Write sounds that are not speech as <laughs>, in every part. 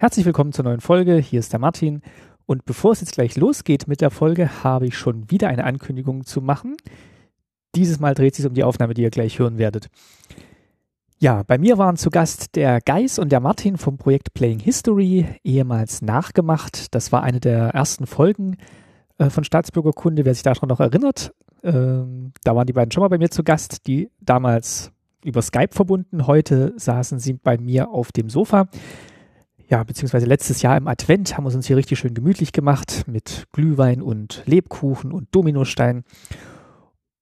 Herzlich willkommen zur neuen Folge. Hier ist der Martin. Und bevor es jetzt gleich losgeht mit der Folge, habe ich schon wieder eine Ankündigung zu machen. Dieses Mal dreht es sich um die Aufnahme, die ihr gleich hören werdet. Ja, bei mir waren zu Gast der Geis und der Martin vom Projekt Playing History, ehemals nachgemacht. Das war eine der ersten Folgen äh, von Staatsbürgerkunde, wer sich daran noch erinnert. Ähm, da waren die beiden schon mal bei mir zu Gast, die damals über Skype verbunden. Heute saßen sie bei mir auf dem Sofa. Ja, beziehungsweise letztes Jahr im Advent haben wir uns hier richtig schön gemütlich gemacht mit Glühwein und Lebkuchen und Dominostein.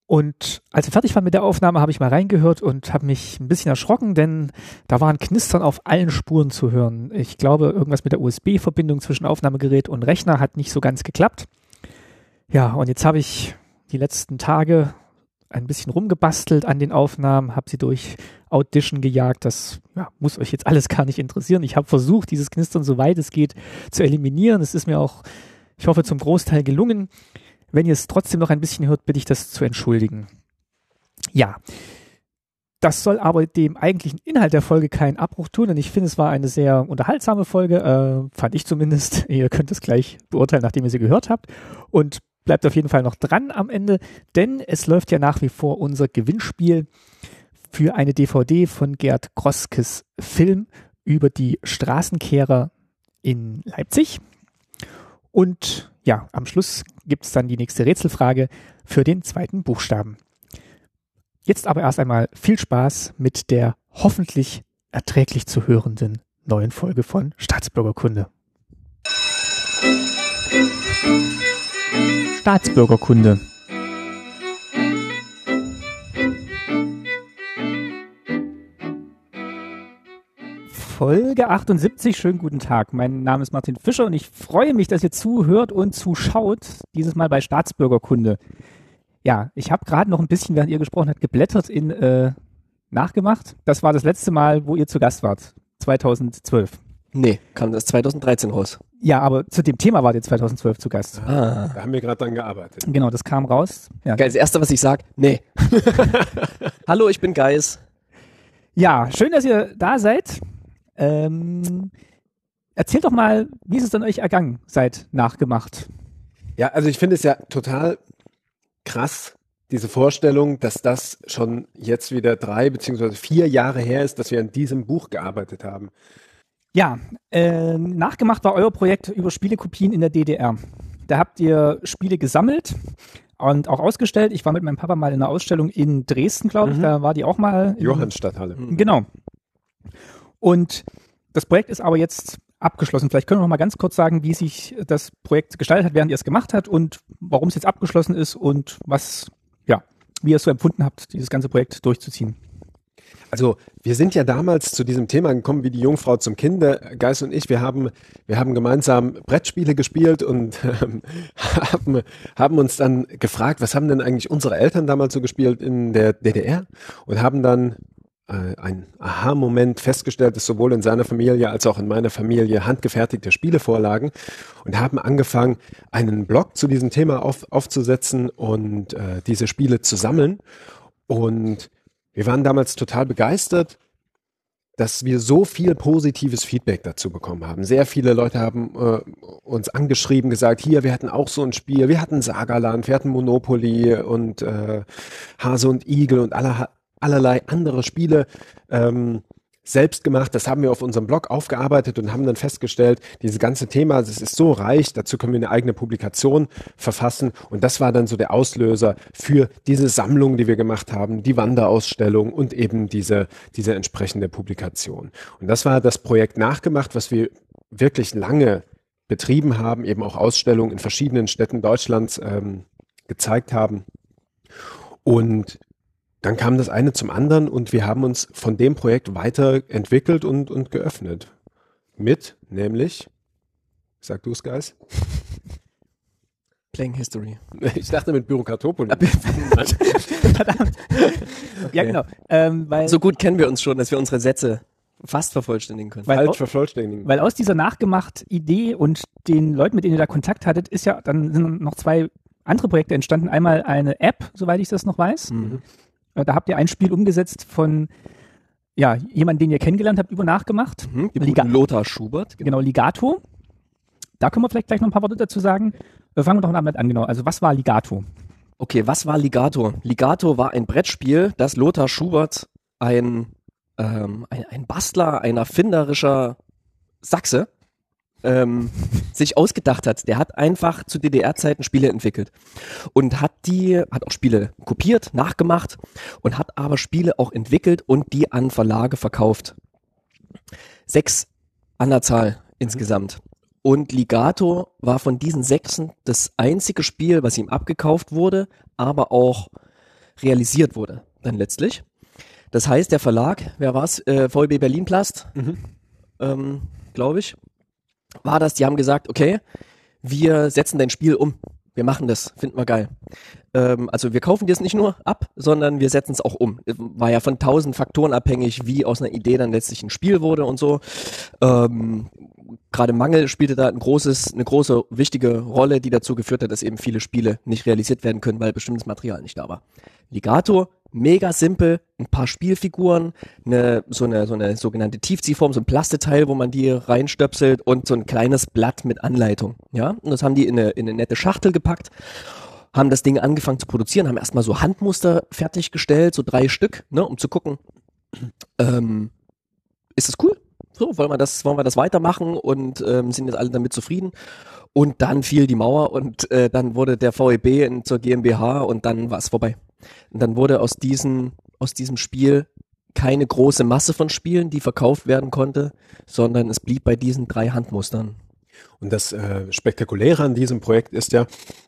Und als wir fertig waren mit der Aufnahme, habe ich mal reingehört und habe mich ein bisschen erschrocken, denn da waren Knistern auf allen Spuren zu hören. Ich glaube, irgendwas mit der USB-Verbindung zwischen Aufnahmegerät und Rechner hat nicht so ganz geklappt. Ja, und jetzt habe ich die letzten Tage ein bisschen rumgebastelt an den Aufnahmen, habe sie durch Audition gejagt. Das ja, muss euch jetzt alles <laughs> gar nicht interessieren. Ich habe versucht, dieses Knistern so weit es geht zu eliminieren. Es ist mir auch, ich hoffe, zum Großteil gelungen. Wenn ihr es trotzdem noch ein bisschen hört, bitte ich das zu entschuldigen. Ja, das soll aber dem eigentlichen Inhalt der Folge keinen Abbruch tun, denn ich finde, es war eine sehr unterhaltsame Folge, äh, fand ich zumindest. <laughs> Ihr könnt es gleich beurteilen, nachdem ihr sie gehört habt. Und bleibt auf jeden Fall noch dran am Ende, denn es läuft ja nach wie vor unser Gewinnspiel für eine DVD von Gerd Groskes Film über die Straßenkehrer in Leipzig. Und ja, am Schluss gibt es dann die nächste Rätselfrage für den zweiten Buchstaben. Jetzt aber erst einmal viel Spaß mit der hoffentlich erträglich zu hörenden neuen Folge von Staatsbürgerkunde. Staatsbürgerkunde. Folge 78. Schönen guten Tag. Mein Name ist Martin Fischer und ich freue mich, dass ihr zuhört und zuschaut. Dieses Mal bei Staatsbürgerkunde. Ja, ich habe gerade noch ein bisschen, während ihr gesprochen habt, geblättert in äh, nachgemacht. Das war das letzte Mal, wo ihr zu Gast wart. 2012. Nee, kam das 2013 raus. Ja, aber zu dem Thema wart ihr 2012 zu Gast. Ah. Da haben wir gerade dran gearbeitet. Genau, das kam raus. Ja. Geil, das erste, was ich sag, nee. <laughs> Hallo, ich bin Geis. Ja, schön, dass ihr da seid. Ähm, erzählt doch mal, wie ist es denn euch ergangen seit nachgemacht? Ja, also ich finde es ja total krass, diese Vorstellung, dass das schon jetzt wieder drei beziehungsweise vier Jahre her ist, dass wir an diesem Buch gearbeitet haben. Ja, äh, nachgemacht war euer Projekt über Spielekopien in der DDR. Da habt ihr Spiele gesammelt und auch ausgestellt. Ich war mit meinem Papa mal in einer Ausstellung in Dresden, glaube ich. Mhm. Da war die auch mal. Johannstadthalle. Mhm. Genau. Und das Projekt ist aber jetzt abgeschlossen. Vielleicht können wir noch mal ganz kurz sagen, wie sich das Projekt gestaltet hat, während ihr es gemacht habt und warum es jetzt abgeschlossen ist und was, ja, wie ihr es so empfunden habt, dieses ganze Projekt durchzuziehen. Also wir sind ja damals zu diesem Thema gekommen wie die Jungfrau zum Kinde. Geist und ich, wir haben, wir haben gemeinsam Brettspiele gespielt und <laughs> ähm, haben, haben uns dann gefragt, was haben denn eigentlich unsere Eltern damals so gespielt in der DDR und haben dann äh, ein Aha-Moment festgestellt, dass sowohl in seiner Familie als auch in meiner Familie handgefertigte Spiele vorlagen und haben angefangen, einen Blog zu diesem Thema auf, aufzusetzen und äh, diese Spiele zu sammeln und wir waren damals total begeistert, dass wir so viel positives Feedback dazu bekommen haben. Sehr viele Leute haben äh, uns angeschrieben, gesagt, hier, wir hatten auch so ein Spiel, wir hatten Sagaland, wir hatten Monopoly und äh, Hase und Igel und aller, allerlei andere Spiele. Ähm, selbst gemacht. Das haben wir auf unserem Blog aufgearbeitet und haben dann festgestellt, dieses ganze Thema, das ist so reich, dazu können wir eine eigene Publikation verfassen. Und das war dann so der Auslöser für diese Sammlung, die wir gemacht haben, die Wanderausstellung und eben diese, diese entsprechende Publikation. Und das war das Projekt nachgemacht, was wir wirklich lange betrieben haben, eben auch Ausstellungen in verschiedenen Städten Deutschlands ähm, gezeigt haben. Und dann kam das eine zum anderen und wir haben uns von dem Projekt weiterentwickelt und, und geöffnet. Mit, nämlich, sag du es, Guys? Playing History. <laughs> Ich dachte mit Bürokratopoli. <laughs> Verdammt. Okay. Ja, genau. Ähm, weil, so gut kennen wir uns schon, dass wir unsere Sätze fast vervollständigen können. Weil, vervollständigen. Weil aus dieser Nachgemacht-Idee und den Leuten, mit denen ihr da Kontakt hattet, ist ja, dann sind noch zwei andere Projekte entstanden. Einmal eine App, soweit ich das noch weiß. Mhm. Äh, da habt ihr ein Spiel umgesetzt von ja, jemanden, den ihr kennengelernt habt, über nachgemacht. Mhm, Liga- Lothar Schubert. Genau, Ligato. Da können wir vielleicht gleich noch ein paar Worte dazu sagen. Wir fangen doch damit an, genau. Also was war Ligato? Okay, was war Ligato? Ligato war ein Brettspiel, das Lothar Schubert, ein, ähm, ein, ein Bastler, ein erfinderischer Sachse, ähm, sich ausgedacht hat. Der hat einfach zu DDR-Zeiten Spiele entwickelt und hat die, hat auch Spiele kopiert, nachgemacht und hat aber Spiele auch entwickelt und die an Verlage verkauft. Sechs an der Zahl insgesamt. Und Ligato war von diesen sechsen das einzige Spiel, was ihm abgekauft wurde, aber auch realisiert wurde dann letztlich. Das heißt, der Verlag, wer war's? Äh, VEB Berlin Plast, ähm, glaube ich, war das. Die haben gesagt, okay, wir setzen dein Spiel um. Wir machen das, finden wir geil. Ähm, also wir kaufen dir es nicht nur ab, sondern wir setzen es auch um. War ja von tausend Faktoren abhängig, wie aus einer Idee dann letztlich ein Spiel wurde und so. Ähm, Gerade Mangel spielte da ein großes, eine große, wichtige Rolle, die dazu geführt hat, dass eben viele Spiele nicht realisiert werden können, weil bestimmtes Material nicht da war. Ligato, mega simpel, ein paar Spielfiguren, eine, so eine, so eine sogenannte Tiefziehform, so ein Plasteteil, wo man die reinstöpselt und so ein kleines Blatt mit Anleitung. Ja, und das haben die in eine, in eine nette Schachtel gepackt haben das Ding angefangen zu produzieren, haben erstmal so Handmuster fertiggestellt, so drei Stück, ne, um zu gucken, ähm, ist das cool? So, wollen wir das, wollen wir das weitermachen und ähm, sind jetzt alle damit zufrieden? Und dann fiel die Mauer und äh, dann wurde der VEB in, zur GmbH und dann war es vorbei. Und dann wurde aus diesem, aus diesem Spiel keine große Masse von Spielen, die verkauft werden konnte, sondern es blieb bei diesen drei Handmustern. Und das äh, Spektakuläre an diesem Projekt ist ja,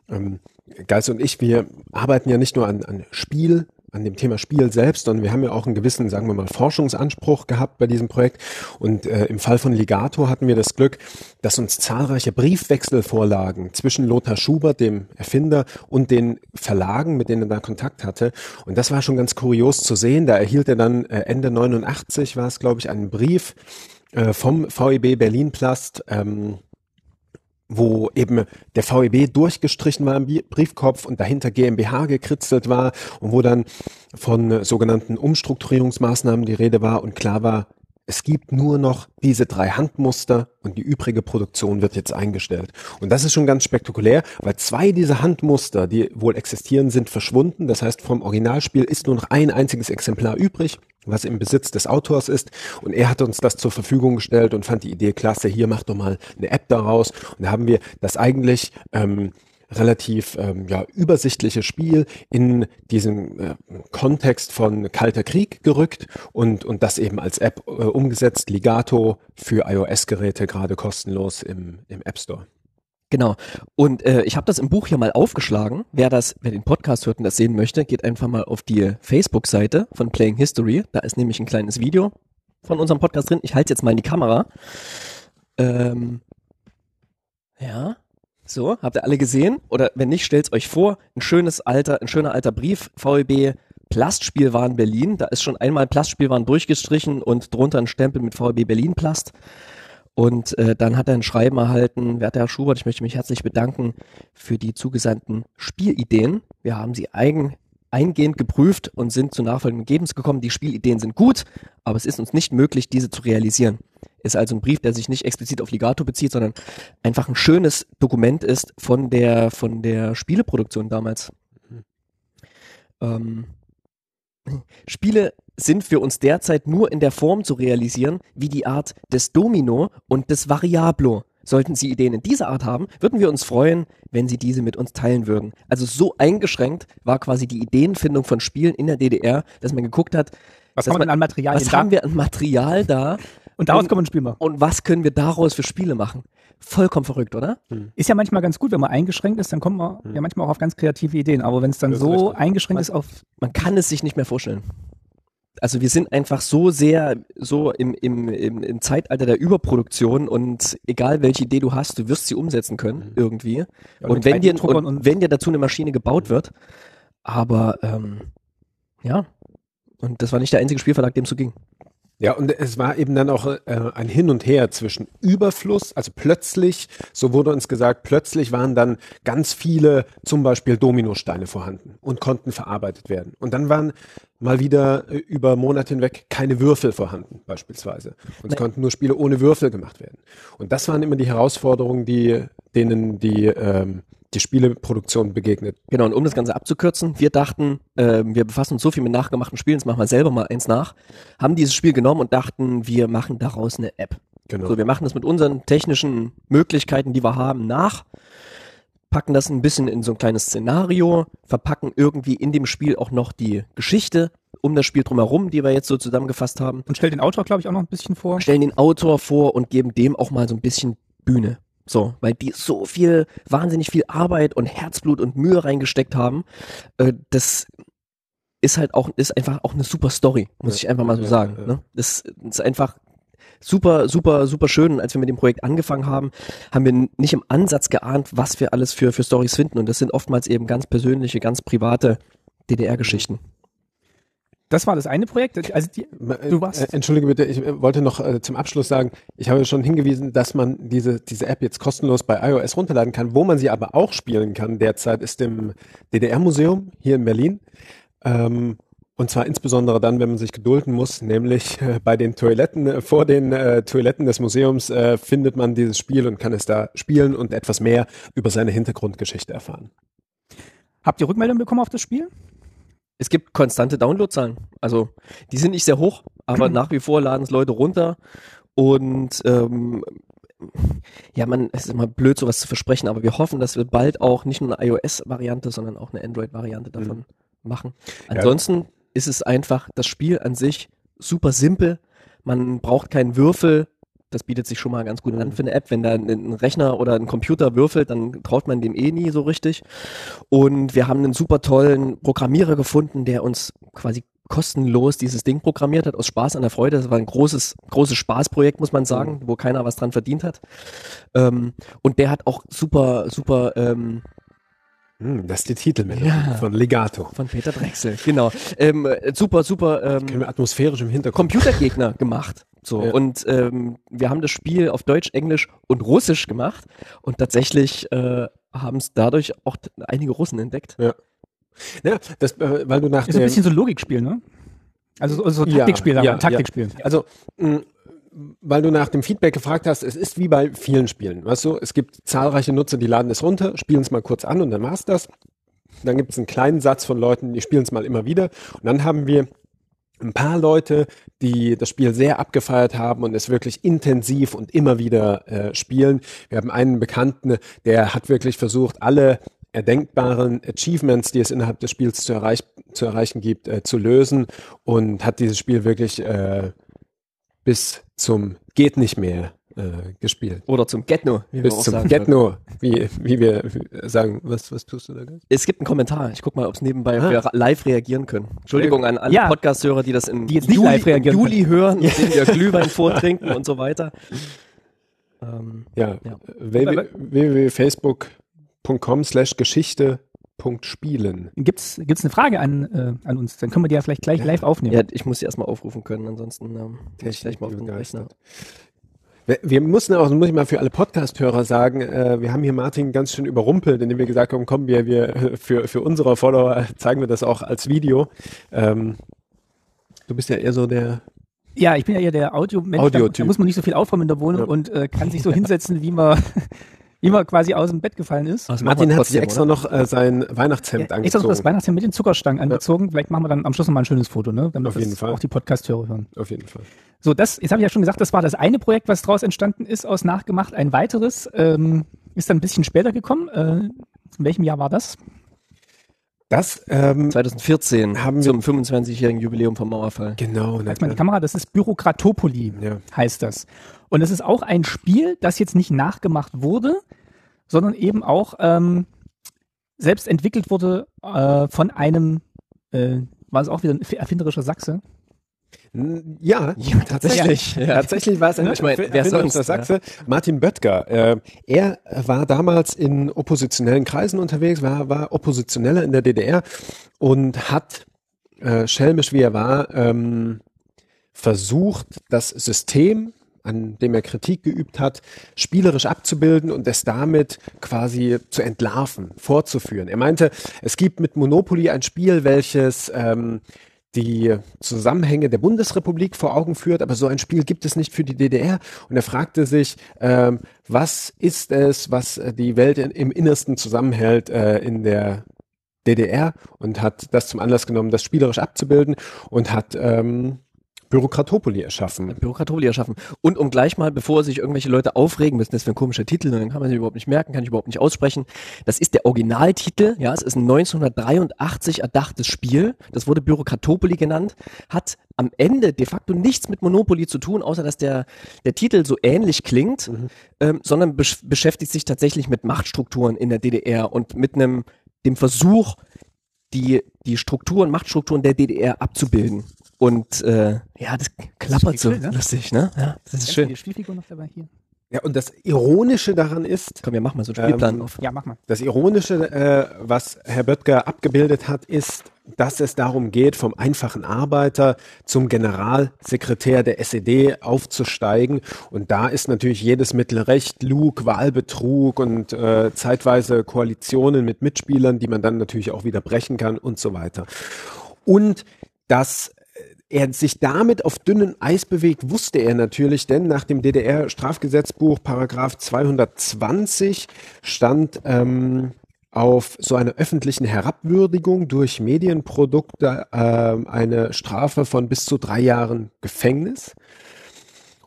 ähm, Geist und ich, wir arbeiten ja nicht nur an, an Spiel, an dem Thema Spiel selbst, sondern wir haben ja auch einen gewissen, sagen wir mal, Forschungsanspruch gehabt bei diesem Projekt. Und äh, im Fall von Ligato hatten wir das Glück, dass uns zahlreiche Briefwechsel vorlagen zwischen Lothar Schubert, dem Erfinder, und den Verlagen, mit denen er da Kontakt hatte. Und das war schon ganz kurios zu sehen. Da erhielt er dann äh, Ende 89, war es, glaube ich, einen Brief äh, vom VEB Berlin Plast, ähm, wo eben der VEB durchgestrichen war im Briefkopf und dahinter GmbH gekritzelt war und wo dann von sogenannten Umstrukturierungsmaßnahmen die Rede war und klar war, es gibt nur noch diese drei Handmuster und die übrige Produktion wird jetzt eingestellt. Und das ist schon ganz spektakulär, weil zwei dieser Handmuster, die wohl existieren, sind verschwunden. Das heißt, vom Originalspiel ist nur noch ein einziges Exemplar übrig, was im Besitz des Autors ist. Und er hat uns das zur Verfügung gestellt und fand die Idee klasse. Hier mach doch mal eine App daraus. Und da haben wir das eigentlich ähm, relativ ähm, ja, übersichtliche Spiel in diesen äh, Kontext von Kalter Krieg gerückt und, und das eben als App äh, umgesetzt. Ligato für iOS-Geräte gerade kostenlos im, im App Store. Genau. Und äh, ich habe das im Buch hier mal aufgeschlagen. Wer das, wer den Podcast hört und das sehen möchte, geht einfach mal auf die Facebook-Seite von Playing History. Da ist nämlich ein kleines Video von unserem Podcast drin. Ich halte jetzt mal in die Kamera. Ähm, ja. So, habt ihr alle gesehen? Oder wenn nicht, stellt's euch vor. Ein schönes alter, ein schöner alter Brief. VEB Plastspielwaren Berlin. Da ist schon einmal Plastspielwaren durchgestrichen und drunter ein Stempel mit VEB Berlin Plast. Und äh, dann hat er ein Schreiben erhalten, werter Herr Schubert, ich möchte mich herzlich bedanken für die zugesandten Spielideen. Wir haben sie eigen, eingehend geprüft und sind zu nachfolgenden Ergebnissen gekommen. Die Spielideen sind gut, aber es ist uns nicht möglich, diese zu realisieren. Ist also ein Brief, der sich nicht explizit auf Ligato bezieht, sondern einfach ein schönes Dokument ist von der, von der Spieleproduktion damals. Ähm, Spiele sind für uns derzeit nur in der Form zu realisieren, wie die Art des Domino und des Variablo. Sollten Sie Ideen in dieser Art haben, würden wir uns freuen, wenn Sie diese mit uns teilen würden. Also so eingeschränkt war quasi die Ideenfindung von Spielen in der DDR, dass man geguckt hat, Was man, an Materialien was da? haben wir an Material da Und daraus kommen wir ein Spiel machen. und was können wir daraus für Spiele machen. Vollkommen verrückt, oder? Ist ja manchmal ganz gut, wenn man eingeschränkt ist, dann kommt man ja manchmal auch auf ganz kreative Ideen. Aber wenn es dann so richtig. eingeschränkt ist auf man kann es sich nicht mehr vorstellen. Also wir sind einfach so sehr so im, im, im, im Zeitalter der Überproduktion und egal welche Idee du hast, du wirst sie umsetzen können irgendwie. mit und, wenn dir, 3D-Druckern und und- wenn dir dazu eine Maschine gebaut wird, aber ähm, ja, und das war nicht der einzige Spielverlag, dem es so ging. Ja, und es war eben dann auch äh, ein Hin und Her zwischen Überfluss, also plötzlich, so wurde uns gesagt, plötzlich waren dann ganz viele zum Beispiel Dominosteine vorhanden und konnten verarbeitet werden. Und dann waren mal wieder äh, über Monate hinweg keine Würfel vorhanden, beispielsweise. Und es konnten nur Spiele ohne Würfel gemacht werden. Und das waren immer die Herausforderungen, die, denen die, ähm, die Spieleproduktion begegnet. Genau, und um das Ganze abzukürzen, wir dachten, äh, wir befassen uns so viel mit nachgemachten Spielen, jetzt machen wir selber mal eins nach, haben dieses Spiel genommen und dachten, wir machen daraus eine App. Genau. So, wir machen das mit unseren technischen Möglichkeiten, die wir haben, nach, packen das ein bisschen in so ein kleines Szenario, verpacken irgendwie in dem Spiel auch noch die Geschichte um das Spiel drumherum, die wir jetzt so zusammengefasst haben, Und stellt den Autor, glaube ich, auch noch ein bisschen vor. stellen den Autor vor und geben dem auch mal so ein bisschen Bühne. So, weil die so viel, wahnsinnig viel Arbeit und Herzblut und Mühe reingesteckt haben. Äh, das ist halt auch, ist einfach auch eine super Story, muss Ja, ich einfach mal so ja, sagen. ja. Ne? Das ist einfach super, super, super schön. Und als wir mit dem Projekt angefangen haben, haben wir nicht im Ansatz geahnt, was wir alles für, für Stories finden. Und das sind oftmals eben ganz persönliche, ganz private DDR-Geschichten. Das war das eine Projekt. Also die, Du warst- Äh, Entschuldige bitte, ich äh, wollte noch äh, zum Abschluss sagen, ich habe schon hingewiesen, dass man diese, diese App jetzt kostenlos bei iOS runterladen kann. Wo man sie aber auch spielen kann derzeit ist im DDR-Museum hier in Berlin. Ähm, und zwar insbesondere dann, wenn man sich gedulden muss, nämlich äh, bei den Toiletten, äh, vor den äh, Toiletten des Museums äh, findet man dieses Spiel und kann es da spielen und etwas mehr über seine Hintergrundgeschichte erfahren. habt ihr Rückmeldung bekommen auf das Spiel? Es gibt konstante Downloadzahlen. Also die sind nicht sehr hoch, aber <clears throat> nach wie vor laden es Leute runter. Und ähm, ja, man, es ist immer blöd, sowas zu versprechen, aber wir hoffen, dass wir bald auch nicht nur eine iOS-Variante, sondern auch eine Android-Variante davon machen. Ansonsten ist es einfach das Spiel an sich super simpel. Man braucht keinen Würfel. Das bietet sich schon mal ganz gut an für eine App. Wenn da ein Rechner oder ein Computer würfelt, dann traut man dem eh nie so richtig. Und wir haben einen super tollen Programmierer gefunden, der uns quasi kostenlos dieses Ding programmiert hat, aus Spaß an der Freude. Das war ein großes, großes Spaßprojekt, muss man sagen, wo keiner was dran verdient hat. Ähm, und der hat auch super, super ähm, Hm, das ist die Titelmelodie Ja. von Legato. von Peter Drechsel, genau. Ähm, äh, super, super ähm, Können wir atmosphärisch im Hintergrund. Computergegner <laughs> gemacht. So. Ja. Und ähm, wir haben das Spiel auf Deutsch, Englisch und Russisch gemacht. Und tatsächlich äh, haben es dadurch auch einige Russen entdeckt. Ja, das, äh, weil du nach Ist ein bisschen so ein Logikspiel, ne? Also so, so Ja, Taktikspiel, ja, ein Taktikspiel. Also, mh, weil du nach dem Feedback gefragt hast, es ist wie bei vielen Spielen. Weißt du, es gibt zahlreiche Nutzer, die laden es runter, spielen es mal kurz an und dann war's das. Dann gibt es einen kleinen Satz von Leuten, die spielen es mal immer wieder. Und dann haben wir ein paar Leute, die das Spiel sehr abgefeiert haben und es wirklich intensiv und immer wieder äh, spielen. Wir haben einen Bekannten, der hat wirklich versucht, alle erdenkbaren Achievements, die es innerhalb des Spiels zu, erreich zu erreichen gibt, äh, zu lösen und hat dieses Spiel wirklich äh, bis zum geht nicht mehr äh, gespielt. Oder zum Getno, wie wir Bis auch zum sagen Get No, wie, wie wir sagen. Was, was tust du da? Guys? Es gibt einen Kommentar. Ich guck mal, ob es nebenbei Ah. wir live reagieren können. Entschuldigung an alle Ja. Podcast-Hörer, die das im Die jetzt nicht Juli, live reagieren Juli hören, indem wir Glühwein vortrinken und so weiter. Ähm, Ja, Ja. www- www.facebook.com slash Geschichte.spielen. Gibt's gibt's eine Frage an, äh, an uns? Dann können wir die ja vielleicht gleich live aufnehmen. ja, ich muss sie erstmal aufrufen können, ansonsten ähm, muss ich gleich mal auf den Rechner. Wir, wir mussten auch, das muss ich mal für alle Podcast-Hörer sagen, äh, wir haben hier Martin ganz schön überrumpelt, indem wir gesagt haben, komm, wir, wir <laughs> für, für unsere Follower zeigen wir das auch als Video. Ähm, du bist ja eher so der Ja, ich bin ja eher der Audiomensch. Da, Audiotyp. da muss man nicht so viel aufräumen in der Wohnung Ja. und äh, kann sich so <laughs> hinsetzen, wie man, man quasi aus dem Bett gefallen ist. Also Martin hat sich extra oder? noch äh, sein Weihnachtshemd Ja, extra noch angezogen. das Weihnachtshemd mit den Zuckerstangen angezogen. Vielleicht machen wir dann am Schluss noch mal ein schönes Foto, ne? Damit Auf jeden das Fall. auch die Podcast-Hörer hören. Auf jeden Fall. So, das, jetzt habe ich ja schon gesagt, das war das eine Projekt, was daraus entstanden ist, aus Nachgemacht. Ein weiteres ähm, ist dann ein bisschen später gekommen. Äh, in welchem Jahr war das? Das, ähm, 2014 Haben wir- zum 25-jährigen Jubiläum vom Mauerfall. genau. Als meine Kamera, das ist Bürokratopoli, Ja. heißt das. Und es ist auch ein Spiel, das jetzt nicht nachgemacht wurde, sondern eben auch ähm, selbst entwickelt wurde äh, von einem, äh, war es auch wieder ein erfinderischer Sachse? Ja, Ja, tatsächlich. Ja. Tatsächlich war es ein Ich meine, wer sonst, Sachse, Martin Böttger. Äh, er war damals in oppositionellen Kreisen unterwegs, war, war Oppositioneller in der DDR und hat, äh, schelmisch wie er war, ähm, versucht, das System, an dem er Kritik geübt hat, spielerisch abzubilden und es damit quasi zu entlarven, fortzuführen. Er meinte, es gibt mit Monopoly ein Spiel, welches ähm, die Zusammenhänge der Bundesrepublik vor Augen führt, aber so ein Spiel gibt es nicht für die DDR. Und er fragte sich, ähm, was ist es, was die Welt in, im Innersten zusammenhält äh, in der DDR und hat das zum Anlass genommen, das spielerisch abzubilden und hat ähm, Bürokratopoli erschaffen. Bürokratopoli erschaffen. Und um gleich mal, bevor sich irgendwelche Leute aufregen müssen, das ist ein komischer Titel, dann kann man sich überhaupt nicht merken, kann ich überhaupt nicht aussprechen. Das ist der Originaltitel, ja, es ist ein 1983 erdachtes Spiel, das wurde Bürokratopoli genannt, hat am Ende de facto nichts mit Monopoly zu tun, außer dass der, der Titel so ähnlich klingt, mhm. ähm, sondern besch beschäftigt sich tatsächlich mit Machtstrukturen in der DDR und mit einem, dem Versuch, die, die Strukturen, Machtstrukturen der DDR abzubilden. Und äh, ja, das klappert das so ne? lustig, ne? Ja, das ist schön. Die Spielfigur noch dabei hier. Ja, und das Ironische daran ist. Komm, wir machen mal so einen Spielplan ähm, auf. Ja, mach mal. Das Ironische, äh, was Herr Böttger abgebildet hat, ist, dass es darum geht, vom einfachen Arbeiter zum Generalsekretär der SED aufzusteigen. Und da ist natürlich jedes Mittel recht, Lug, Wahlbetrug und äh, zeitweise Koalitionen mit Mitspielern, die man dann natürlich auch wieder brechen kann und so weiter. Und das er sich damit auf dünnem Eis bewegt, wusste er natürlich, denn nach dem DDR-Strafgesetzbuch Paragraph 220 stand ähm, auf so einer öffentlichen Herabwürdigung durch Medienprodukte äh, eine Strafe von bis zu drei Jahren Gefängnis.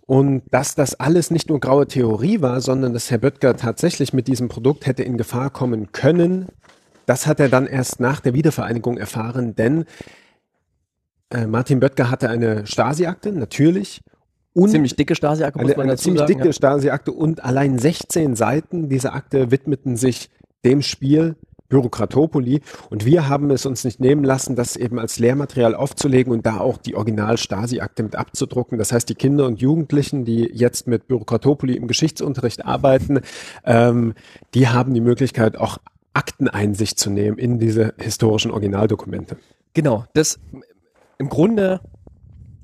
Und dass das alles nicht nur graue Theorie war, sondern dass Herr Böttger tatsächlich mit diesem Produkt hätte in Gefahr kommen können, das hat er dann erst nach der Wiedervereinigung erfahren, denn äh, Martin Böttger hatte eine Stasi-Akte, natürlich. Und ziemlich dicke Stasi-Akte, muss eine, man eine ziemlich sagen, dicke ja. Stasi-Akte und allein 16 Seiten dieser Akte widmeten sich dem Spiel Bürokratopoli und wir haben es uns nicht nehmen lassen, das eben als Lehrmaterial aufzulegen und da auch die Original-Stasi-Akte mit abzudrucken. Das heißt, die Kinder und Jugendlichen, die jetzt mit Bürokratopoli im Geschichtsunterricht arbeiten, ähm, die haben die Möglichkeit, auch Akteneinsicht zu nehmen in diese historischen Originaldokumente. Genau, das im Grunde,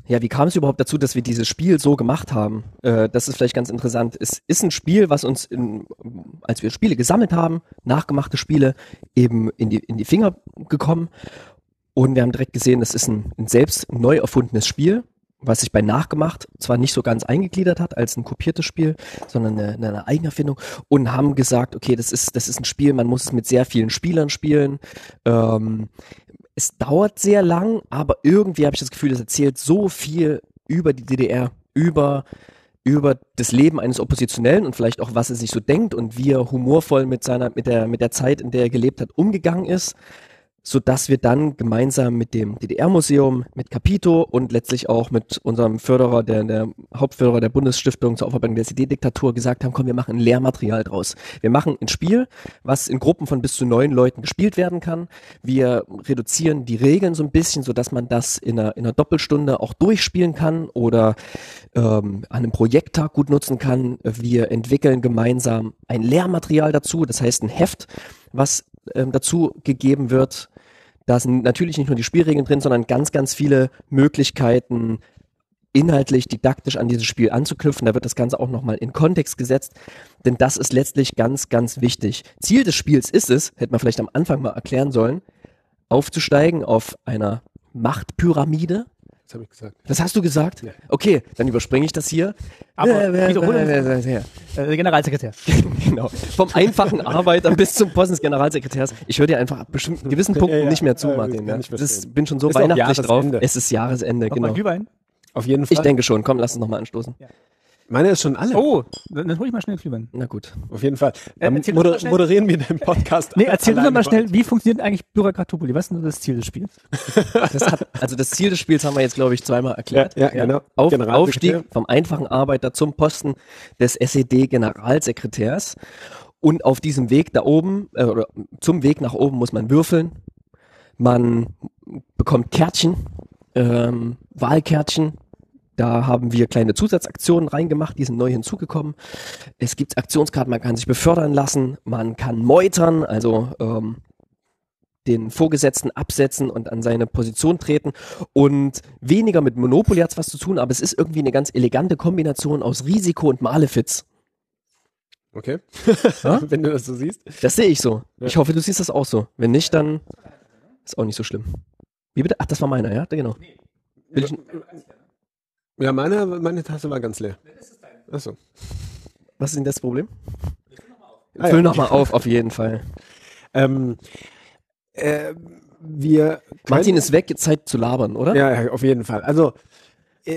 ja, wie kam es überhaupt dazu, dass wir dieses Spiel so gemacht haben? Äh, das ist vielleicht ganz interessant. Es ist ein Spiel, was uns, in, als wir Spiele gesammelt haben, nachgemachte Spiele, eben in die, in die Finger gekommen. Und wir haben direkt gesehen, das ist ein, ein selbst neu erfundenes Spiel, was sich bei Nachgemacht zwar nicht so ganz eingegliedert hat als ein kopiertes Spiel, sondern eine, eine Eigenerfindung und haben gesagt, okay, das ist, das ist ein Spiel, man muss es mit sehr vielen Spielern spielen. Ähm, es dauert sehr lang, aber irgendwie habe ich das Gefühl, es erzählt so viel über die DDR, über über das Leben eines Oppositionellen und vielleicht auch, was er sich so denkt und wie er humorvoll mit seiner, mit der, mit der Zeit, in der er gelebt hat, umgegangen ist so dass wir dann gemeinsam mit dem DDR-Museum, mit Capito und letztlich auch mit unserem Förderer, der, der Hauptförderer der Bundesstiftung zur Aufarbeitung der SED-Diktatur gesagt haben, komm, wir machen ein Lehrmaterial draus. Wir machen ein Spiel, was in Gruppen von bis zu neun Leuten gespielt werden kann. Wir reduzieren die Regeln so ein bisschen, so dass man das in einer, in einer Doppelstunde auch durchspielen kann oder ähm, an einem Projekttag gut nutzen kann. Wir entwickeln gemeinsam ein Lehrmaterial dazu, das heißt ein Heft, was ähm, dazu gegeben wird. Da sind natürlich nicht nur die Spielregeln drin, sondern ganz, ganz viele Möglichkeiten, inhaltlich, didaktisch an dieses Spiel anzuknüpfen. Da wird das Ganze auch nochmal in Kontext gesetzt, denn das ist letztlich ganz, ganz wichtig. Ziel des Spiels ist es, hätte man vielleicht am Anfang mal erklären sollen, aufzusteigen auf einer Machtpyramide, das habe ich gesagt. Das hast du gesagt? Ja. Okay, dann überspringe ich das hier. Aber äh, äh, äh, Generalsekretär. <laughs> genau. Vom einfachen Arbeiter bis zum Posten des Generalsekretärs. Ich höre dir einfach ab bestimmten gewissen Punkten ja, ja, nicht mehr zu, Martin. Ja. Das bin schon so ist weihnachtlich drauf. Es ist Jahresende, genau. Auf jeden Fall. Ich denke schon. Komm, lass uns nochmal anstoßen. Ja. Meine ist schon alle. Oh, dann, dann hol ich mal schnell Glühwein. Na gut. Auf jeden Fall. Dann äh, moder moderieren wir den Podcast. <laughs> nee, erzähl uns mal schnell, wie funktioniert eigentlich Bürokratopoli? Was ist denn das Ziel des Spiels? <laughs> das hat, also das Ziel des Spiels haben wir jetzt, glaube ich, zweimal erklärt. Ja, ja, genau. Auf, Aufstieg vom einfachen Arbeiter zum Posten des SED-Generalsekretärs. Und auf diesem Weg da oben, äh, oder zum Weg nach oben muss man würfeln. Man bekommt Kärtchen, ähm, Wahlkärtchen, da haben wir kleine Zusatzaktionen reingemacht, die sind neu hinzugekommen. Es gibt Aktionskarten, man kann sich befördern lassen, man kann meutern, also ähm, den Vorgesetzten absetzen und an seine Position treten. Und weniger mit Monopoly hat's was zu tun, aber es ist irgendwie eine ganz elegante Kombination aus Risiko und Malefiz. Okay. <laughs> Wenn du das so siehst. Das sehe ich so. Ja. Ich hoffe, du siehst das auch so. Wenn nicht, dann ist auch nicht so schlimm. Wie bitte? Ach, das war meiner, ja? Genau. Will ich, Ja, meine, meine Tasse war ganz leer. Achso. was ist denn das Problem? Ah, ja. Füll nochmal auf, auf jeden Fall. Ähm, äh, wir Martin ist weg, jetzt Zeit zu labern, oder? Ja, ja, auf jeden Fall. Also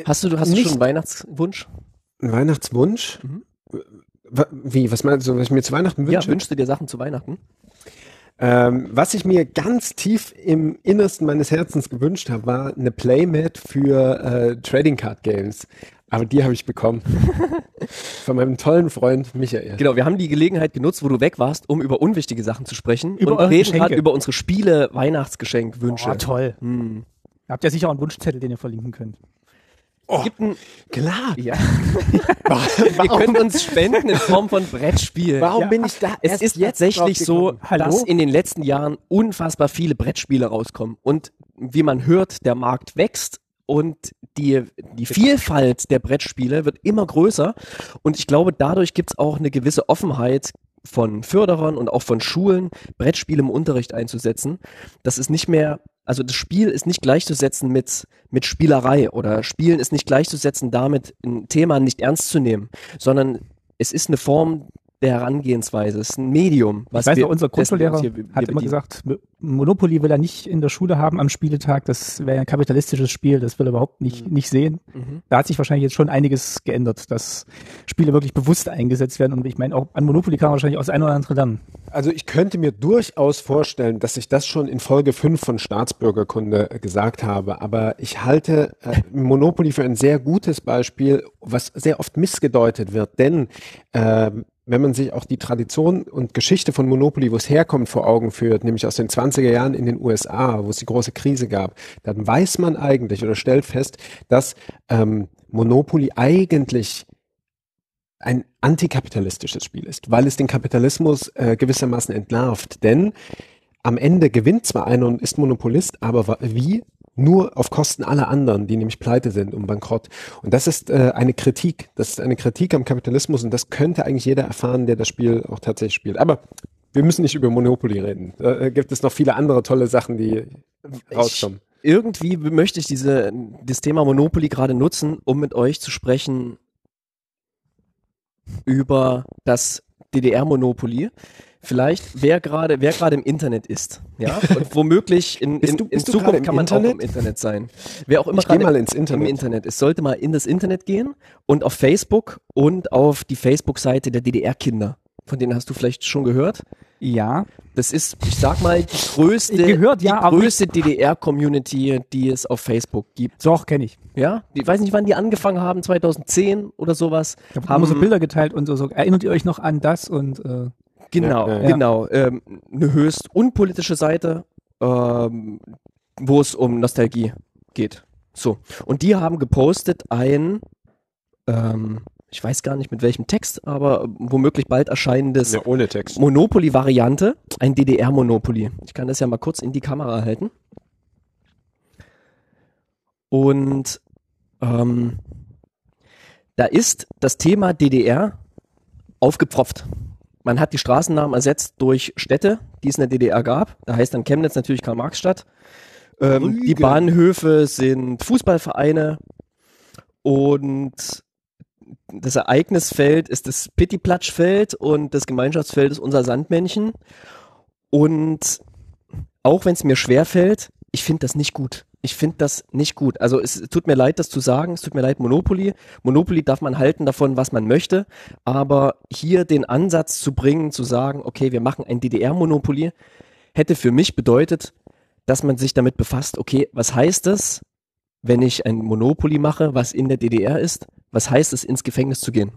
Hast du, hast du schon einen Weihnachtswunsch? ein Weihnachtswunsch. Wa- Wie, was meinst du, was ich mir zu Weihnachten wünsche? Ja, wünschst du dir Sachen zu Weihnachten? Ähm, was ich mir ganz tief im Innersten meines Herzens gewünscht habe, war eine Playmat für äh, Trading Card Games. Aber die habe ich bekommen. <laughs> Von meinem tollen Freund Michael. Genau, wir haben die Gelegenheit genutzt, wo du weg warst, um über unwichtige Sachen zu sprechen Über und eure reden gerade über unsere Spiele, Weihnachtsgeschenkwünsche. Oh, toll. Hm. Ihr habt ja sicher auch einen Wunschzettel, den ihr verlinken könnt. Oh, Gibt ein, klar. ja. <laughs> Ihr könnt uns spenden in Form von Brettspielen. Warum Ja. bin ich da? Es erst ist jetzt tatsächlich so? Hallo? dass in den letzten Jahren unfassbar viele Brettspiele rauskommen. Und wie man hört, der Markt wächst und die, die Vielfalt der Brettspiele wird immer größer. Und ich glaube, dadurch gibt es auch eine gewisse Offenheit von Förderern und auch von Schulen, Brettspiele im Unterricht einzusetzen. Das ist nicht mehr, also das Spiel ist nicht gleichzusetzen mit, mit Spielerei oder Spielen ist nicht gleichzusetzen damit, ein Thema nicht ernst zu nehmen, sondern es ist eine Form der Herangehensweise, es ist ein Medium. Was ich weiß wir, noch, unser wir Grundschullehrer hier- wir hat immer bedienen. gesagt, Monopoly will er nicht in der Schule haben am Spieletag. Das wäre ein kapitalistisches Spiel, das will er überhaupt nicht, nicht sehen. Mhm. Da hat sich wahrscheinlich jetzt schon einiges geändert, dass Spiele wirklich bewusst eingesetzt werden. Und ich meine, auch an Monopoly kann man wahrscheinlich auch das eine oder andere lernen. Also ich könnte mir durchaus vorstellen, dass ich das schon in Folge 5 von Staatsbürgerkunde gesagt habe, aber ich halte äh, Monopoly für ein sehr gutes Beispiel, was sehr oft missgedeutet wird, denn ähm, wenn man sich auch die Tradition und Geschichte von Monopoly, wo es herkommt, vor Augen führt, nämlich aus den 20er Jahren in den USA, wo es die große Krise gab, dann weiß man eigentlich oder stellt fest, dass ähm, Monopoly eigentlich ein antikapitalistisches Spiel ist, weil es den Kapitalismus äh, gewissermaßen entlarvt. Denn am Ende gewinnt zwar einer und ist Monopolist, aber wie? Nur auf Kosten aller anderen, die nämlich pleite sind und bankrott. Und das ist äh, eine Kritik. Das ist eine Kritik am Kapitalismus und das könnte eigentlich jeder erfahren, der das Spiel auch tatsächlich spielt. Aber wir müssen nicht über Monopoly reden. Da äh, gibt es noch viele andere tolle Sachen, die rauskommen. irgendwie möchte ich diese, das Thema Monopoly gerade nutzen, um mit euch zu sprechen über das DDR-Monopoly. Vielleicht, wer gerade, wer gerade im Internet ist, ja, und womöglich in, in, du- in Zukunft kann man auch Internet? im Internet sein. Wer auch immer gerade mal ins Internet. im Internet ist, sollte mal in das Internet gehen und auf Facebook und auf die Facebook-Seite der DDR-Kinder. Von denen hast du vielleicht schon gehört. Ja, Das ist, ich sag mal, die größte, Gehört, die ja, aber- größte DDR-Community, die es auf Facebook gibt. doch, kenne ich. Ja, ich weiß nicht, wann die angefangen haben, 2010 oder sowas. Habe Haben so Bilder geteilt und so, so. Erinnert ihr euch noch an das? Und äh, Genau, Ja, ja, genau. Ähm, eine höchst unpolitische Seite, ähm, wo es um Nostalgie geht. So. Und die haben gepostet ein, ähm, ich weiß gar nicht mit welchem Text, aber womöglich bald erscheinendes. Monopoly-Variante, ein DDR-Monopoly. Ich kann das ja mal kurz in die Kamera halten. Und ähm, da ist das Thema DDR aufgepfropft. Man hat die Straßennamen ersetzt durch Städte, die es in der DDR gab. Da heißt dann Chemnitz natürlich Karl-Marx-Stadt. Ähm, die. Bahnhöfe sind Fußballvereine und das Ereignisfeld ist das Pittiplatschfeld und das Gemeinschaftsfeld ist unser Sandmännchen. Und auch wenn es mir schwerfällt, ich finde das nicht gut. Ich finde das nicht gut. Also es tut mir leid, das zu sagen. Es tut mir leid, Monopoly. Monopoly darf man halten davon, was man möchte. Aber hier den Ansatz zu bringen, zu sagen, okay, wir machen ein DDR-Monopoly, hätte für mich bedeutet, dass man sich damit befasst, okay, was heißt es, wenn ich ein Monopoly mache, was in der DDR ist? Was heißt es, ins Gefängnis zu gehen?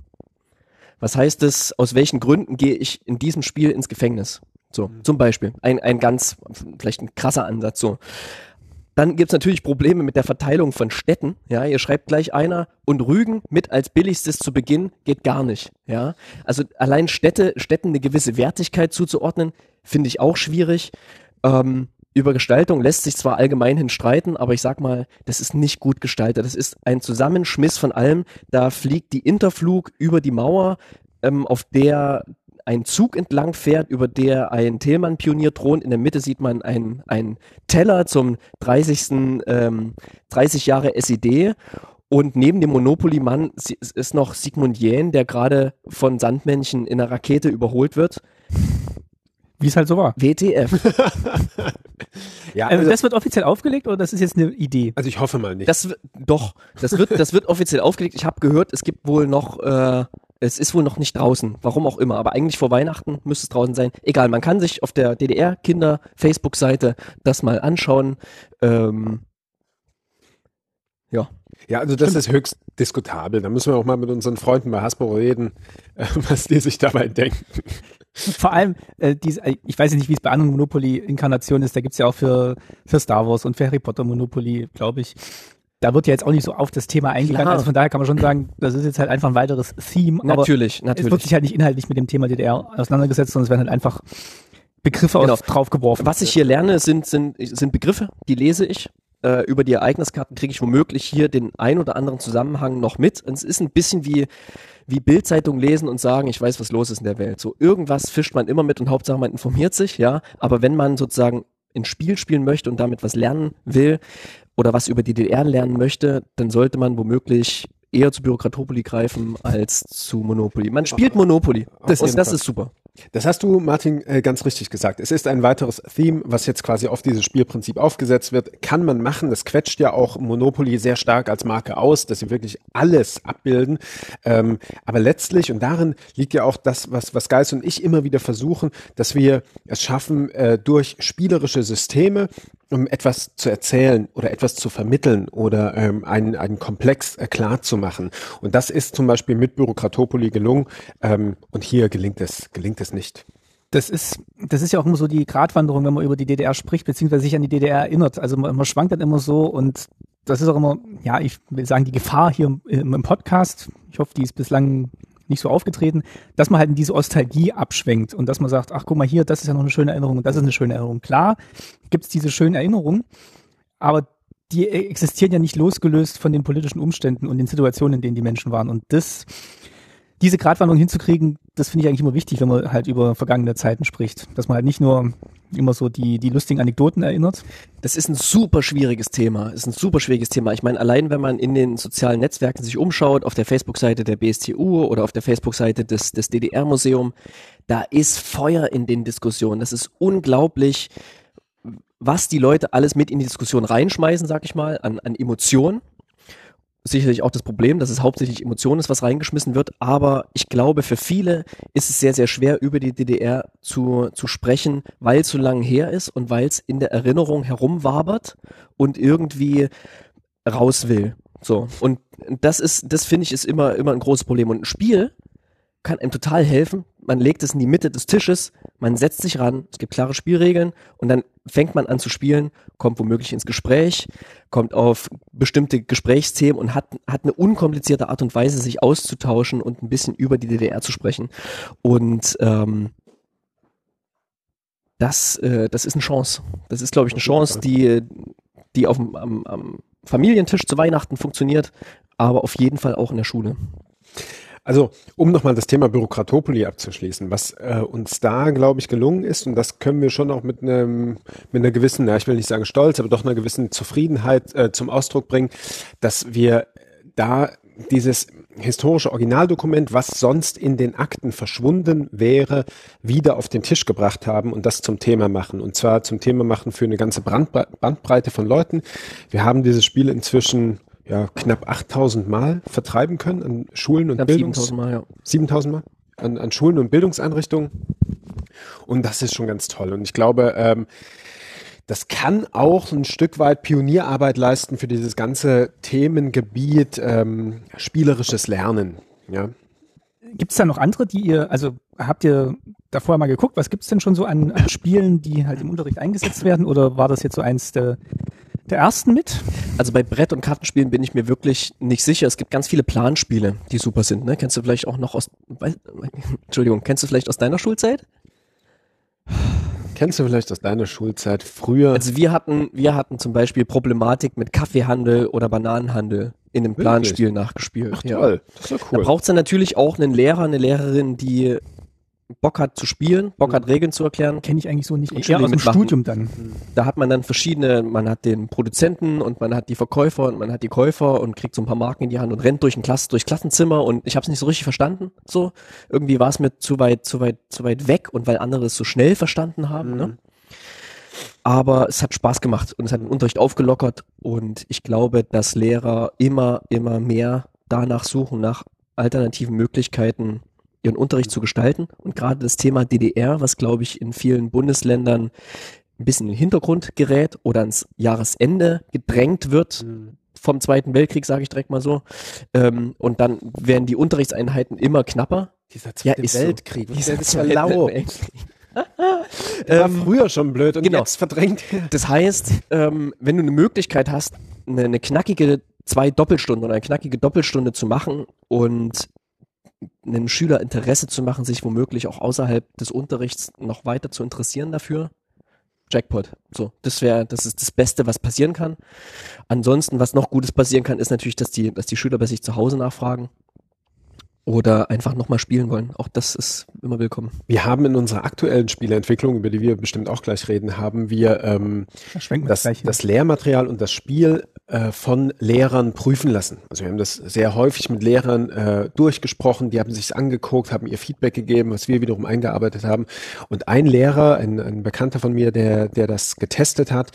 Was heißt es, aus welchen Gründen gehe ich in diesem Spiel ins Gefängnis? So, zum Beispiel. Ein, ein ganz, vielleicht ein krasser Ansatz, so. Dann gibt's natürlich Probleme mit der Verteilung von Städten. Ja, ihr schreibt gleich einer und Rügen mit als billigstes zu Beginn geht gar nicht. Ja, also allein Städte, Städten eine gewisse Wertigkeit zuzuordnen, finde ich auch schwierig. Ähm, über Gestaltung lässt sich zwar allgemein hin streiten, aber ich sag mal, das ist nicht gut gestaltet. Das ist ein Zusammenschmiss von allem. Da fliegt die Interflug über die Mauer, ähm, auf der ein Zug entlang fährt, über der ein Thälmann-Pionier thront. In der Mitte sieht man einen, einen Teller zum 30. Ähm, 30 Jahre SED. Und neben dem Monopoly-Mann ist noch Sigmund Jähn, der gerade von Sandmännchen in einer Rakete überholt wird. Wie es halt so war. WTF. <laughs> ja, also, also, das wird offiziell aufgelegt oder das ist jetzt eine Idee? Also ich hoffe mal nicht. Das doch, das wird, das wird offiziell aufgelegt. Ich habe gehört, es gibt wohl noch, äh, es ist wohl noch nicht draußen, warum auch immer, aber eigentlich vor Weihnachten müsste es draußen sein. Egal, man kann sich auf der DDR-Kinder-Facebook-Seite das mal anschauen. Ähm, ja. Ja, also das Stimmt. ist höchst diskutabel. Da müssen wir auch mal mit unseren Freunden bei Hasbro reden, <laughs> äh, was die sich dabei denken. Vor allem, äh, diese, äh, ich weiß nicht, wie es bei anderen Monopoly-Inkarnationen ist, da gibt's ja auch für, für Star Wars und für Harry Potter Monopoly, glaube ich. Da wird ja jetzt auch nicht so auf das Thema eingegangen. Klar. Also von daher kann man schon sagen, das ist jetzt halt einfach ein weiteres Theme. Natürlich, natürlich. Es wird sich halt nicht inhaltlich mit dem Thema DDR auseinandergesetzt, sondern es werden halt einfach Begriffe genau. draufgeworfen. Was ich hier lerne, sind, sind, sind Begriffe, die lese ich. Äh, über die Ereigniskarten kriege ich womöglich hier den ein oder anderen Zusammenhang noch mit. Und es ist ein bisschen wie, wie Bildzeitung lesen und sagen, ich weiß, was los ist in der Welt. So irgendwas fischt man immer mit und Hauptsache man informiert sich, ja. Aber wenn man sozusagen ein Spiel spielen möchte und damit was lernen will oder was über die DDR lernen möchte, dann sollte man womöglich eher zu Bürokratopoli greifen als zu Monopoly. Man spielt Monopoly. Das, ist, das ist super. Das hast du, Martin, äh, ganz richtig gesagt. Es ist ein weiteres Theme, was jetzt quasi auf dieses Spielprinzip aufgesetzt wird. Kann man machen. Das quetscht ja auch Monopoly sehr stark als Marke aus, dass sie wirklich alles abbilden. Ähm, aber letztlich, und darin liegt ja auch das, was, was Geist und ich immer wieder versuchen, dass wir es schaffen, äh, durch spielerische Systeme um etwas zu erzählen oder etwas zu vermitteln oder ähm, einen, einen Komplex äh, klar zu machen. Und das ist zum Beispiel mit Bürokratopoli gelungen. Ähm, und hier gelingt es, gelingt es nicht. Das ist, das ist ja auch immer so die Gratwanderung, wenn man über die DDR spricht, beziehungsweise sich an die DDR erinnert. Also man, man schwankt dann immer so und das ist auch immer, ja, ich will sagen, die Gefahr hier im, im Podcast. Ich hoffe, die ist bislang nicht so aufgetreten, dass man halt in diese Ostalgie abschwenkt und dass man sagt, ach guck mal hier, das ist ja noch eine schöne Erinnerung und das ist eine schöne Erinnerung. Klar gibt es diese schönen Erinnerungen, aber die existieren ja nicht losgelöst von den politischen Umständen und den Situationen, in denen die Menschen waren. Und das diese Gratwanderung hinzukriegen, das finde ich eigentlich immer wichtig, wenn man halt über vergangene Zeiten spricht. Dass man halt nicht nur immer so die, die lustigen Anekdoten erinnert. Das ist ein super schwieriges Thema. Ist ein super schwieriges Thema. Ich meine, allein wenn man in den sozialen Netzwerken sich umschaut, auf der Facebook-Seite der BSTU oder auf der Facebook-Seite des, des DDR-Museum, da ist Feuer in den Diskussionen. Das ist unglaublich, was die Leute alles mit in die Diskussion reinschmeißen, sag ich mal, an, an Emotionen sicherlich auch das Problem, dass es hauptsächlich Emotion ist, was reingeschmissen wird. Aber ich glaube, für viele ist es sehr, sehr schwer, über die DDR zu, zu sprechen, weil es so lange her ist und weil es in der Erinnerung herumwabert und irgendwie raus will. So. Und das ist, das finde ich, ist immer, immer ein großes Problem. Und ein Spiel kann einem total helfen. Man legt es in die Mitte des Tisches, man setzt sich ran, es gibt klare Spielregeln und dann fängt man an zu spielen, kommt womöglich ins Gespräch, kommt auf bestimmte Gesprächsthemen und hat, hat eine unkomplizierte Art und Weise, sich auszutauschen und ein bisschen über die DDR zu sprechen. Und ähm, das, äh, das ist eine Chance. Das ist, glaube ich, eine Chance, die, die auf dem am, am Familientisch zu Weihnachten funktioniert, aber auf jeden Fall auch in der Schule. Also, um nochmal das Thema Bürokratopoli abzuschließen, was äh, uns da, glaube ich, gelungen ist, und das können wir schon auch mit einem, mit einer gewissen, ja, ich will nicht sagen Stolz, aber doch einer gewissen Zufriedenheit äh, zum Ausdruck bringen, dass wir da dieses historische Originaldokument, was sonst in den Akten verschwunden wäre, wieder auf den Tisch gebracht haben und das zum Thema machen. Und zwar zum Thema machen für eine ganze Bandbreite von Leuten. Wir haben dieses Spiel inzwischen ja, knapp 8000 Mal vertreiben können an Schulen und Bildungs 7000 Mal, ja. 7000 Mal an, an Schulen und Bildungseinrichtungen. Und das ist schon ganz toll. Und ich glaube, ähm, das kann auch ein Stück weit Pionierarbeit leisten für dieses ganze Themengebiet ähm, spielerisches Lernen. Ja. Gibt es da noch andere, die ihr, also habt ihr da vorher mal geguckt, was gibt es denn schon so an, an Spielen, die halt im Unterricht eingesetzt werden? Oder war das jetzt so eins der der ersten mit? Also bei Brett- und Kartenspielen bin ich mir wirklich nicht sicher. Es gibt ganz viele Planspiele, die super sind. Ne? Kennst du vielleicht auch noch aus, Entschuldigung, kennst du vielleicht aus deiner Schulzeit? Kennst du vielleicht aus deiner Schulzeit früher? Also wir hatten, wir hatten zum Beispiel Problematik mit Kaffeehandel oder Bananenhandel in einem? Planspiel nachgespielt. Ach Ja. toll, das ist ja Da cool. braucht es dann natürlich auch einen Lehrer, eine Lehrerin, die Bock hat zu spielen, Bock hat Regeln zu erklären. Kenne ich eigentlich so nicht. Und Eher aus dem mitmachen. Studium dann. Da hat man dann verschiedene, man hat den Produzenten und man hat die Verkäufer und man hat die Käufer und kriegt so ein paar Marken in die Hand und rennt durch ein Klass, durch Klassenzimmer und ich habe es nicht so richtig verstanden. So irgendwie war es mir zu weit, zu weit, zu weit weg und weil andere es so schnell verstanden haben. Ne? Aber es hat Spaß gemacht und es hat den Unterricht aufgelockert und ich glaube, dass Lehrer immer, immer mehr danach suchen, nach alternativen Möglichkeiten, ihren Unterricht zu gestalten. Und gerade das Thema DDR, was glaube ich in vielen Bundesländern ein bisschen in den Hintergrund gerät oder ans Jahresende gedrängt wird vom Zweiten Weltkrieg, sage ich direkt mal so. Ähm, und dann werden die Unterrichtseinheiten immer knapper. Dieser Ja, Zweite so. Weltkrieg, Dieser der ist Zweite. Weltkrieg. Der war Ähm, früher schon blöd und genau. jetzt verdrängt er. Das heißt, ähm, wenn du eine Möglichkeit hast, eine, eine knackige zwei Doppelstunden oder eine knackige Doppelstunde zu machen und einem Schüler Interesse zu machen, sich womöglich auch außerhalb des Unterrichts noch weiter zu interessieren dafür, Jackpot. So, das wäre, das ist das Beste, was passieren kann. Ansonsten, was noch Gutes passieren kann, ist natürlich, dass die, dass die Schüler bei sich zu Hause nachfragen oder einfach nochmal spielen wollen. Auch das ist immer willkommen. Wir haben in unserer aktuellen Spieleentwicklung, über die wir bestimmt auch gleich reden, haben wir ähm, Da das, das Lehrmaterial und das Spiel äh, von Lehrern prüfen lassen. Also wir haben das sehr häufig mit Lehrern äh, durchgesprochen, die haben sich angeguckt, haben ihr Feedback gegeben, was wir wiederum eingearbeitet haben. Und ein Lehrer, ein, ein Bekannter von mir, der, der das getestet hat,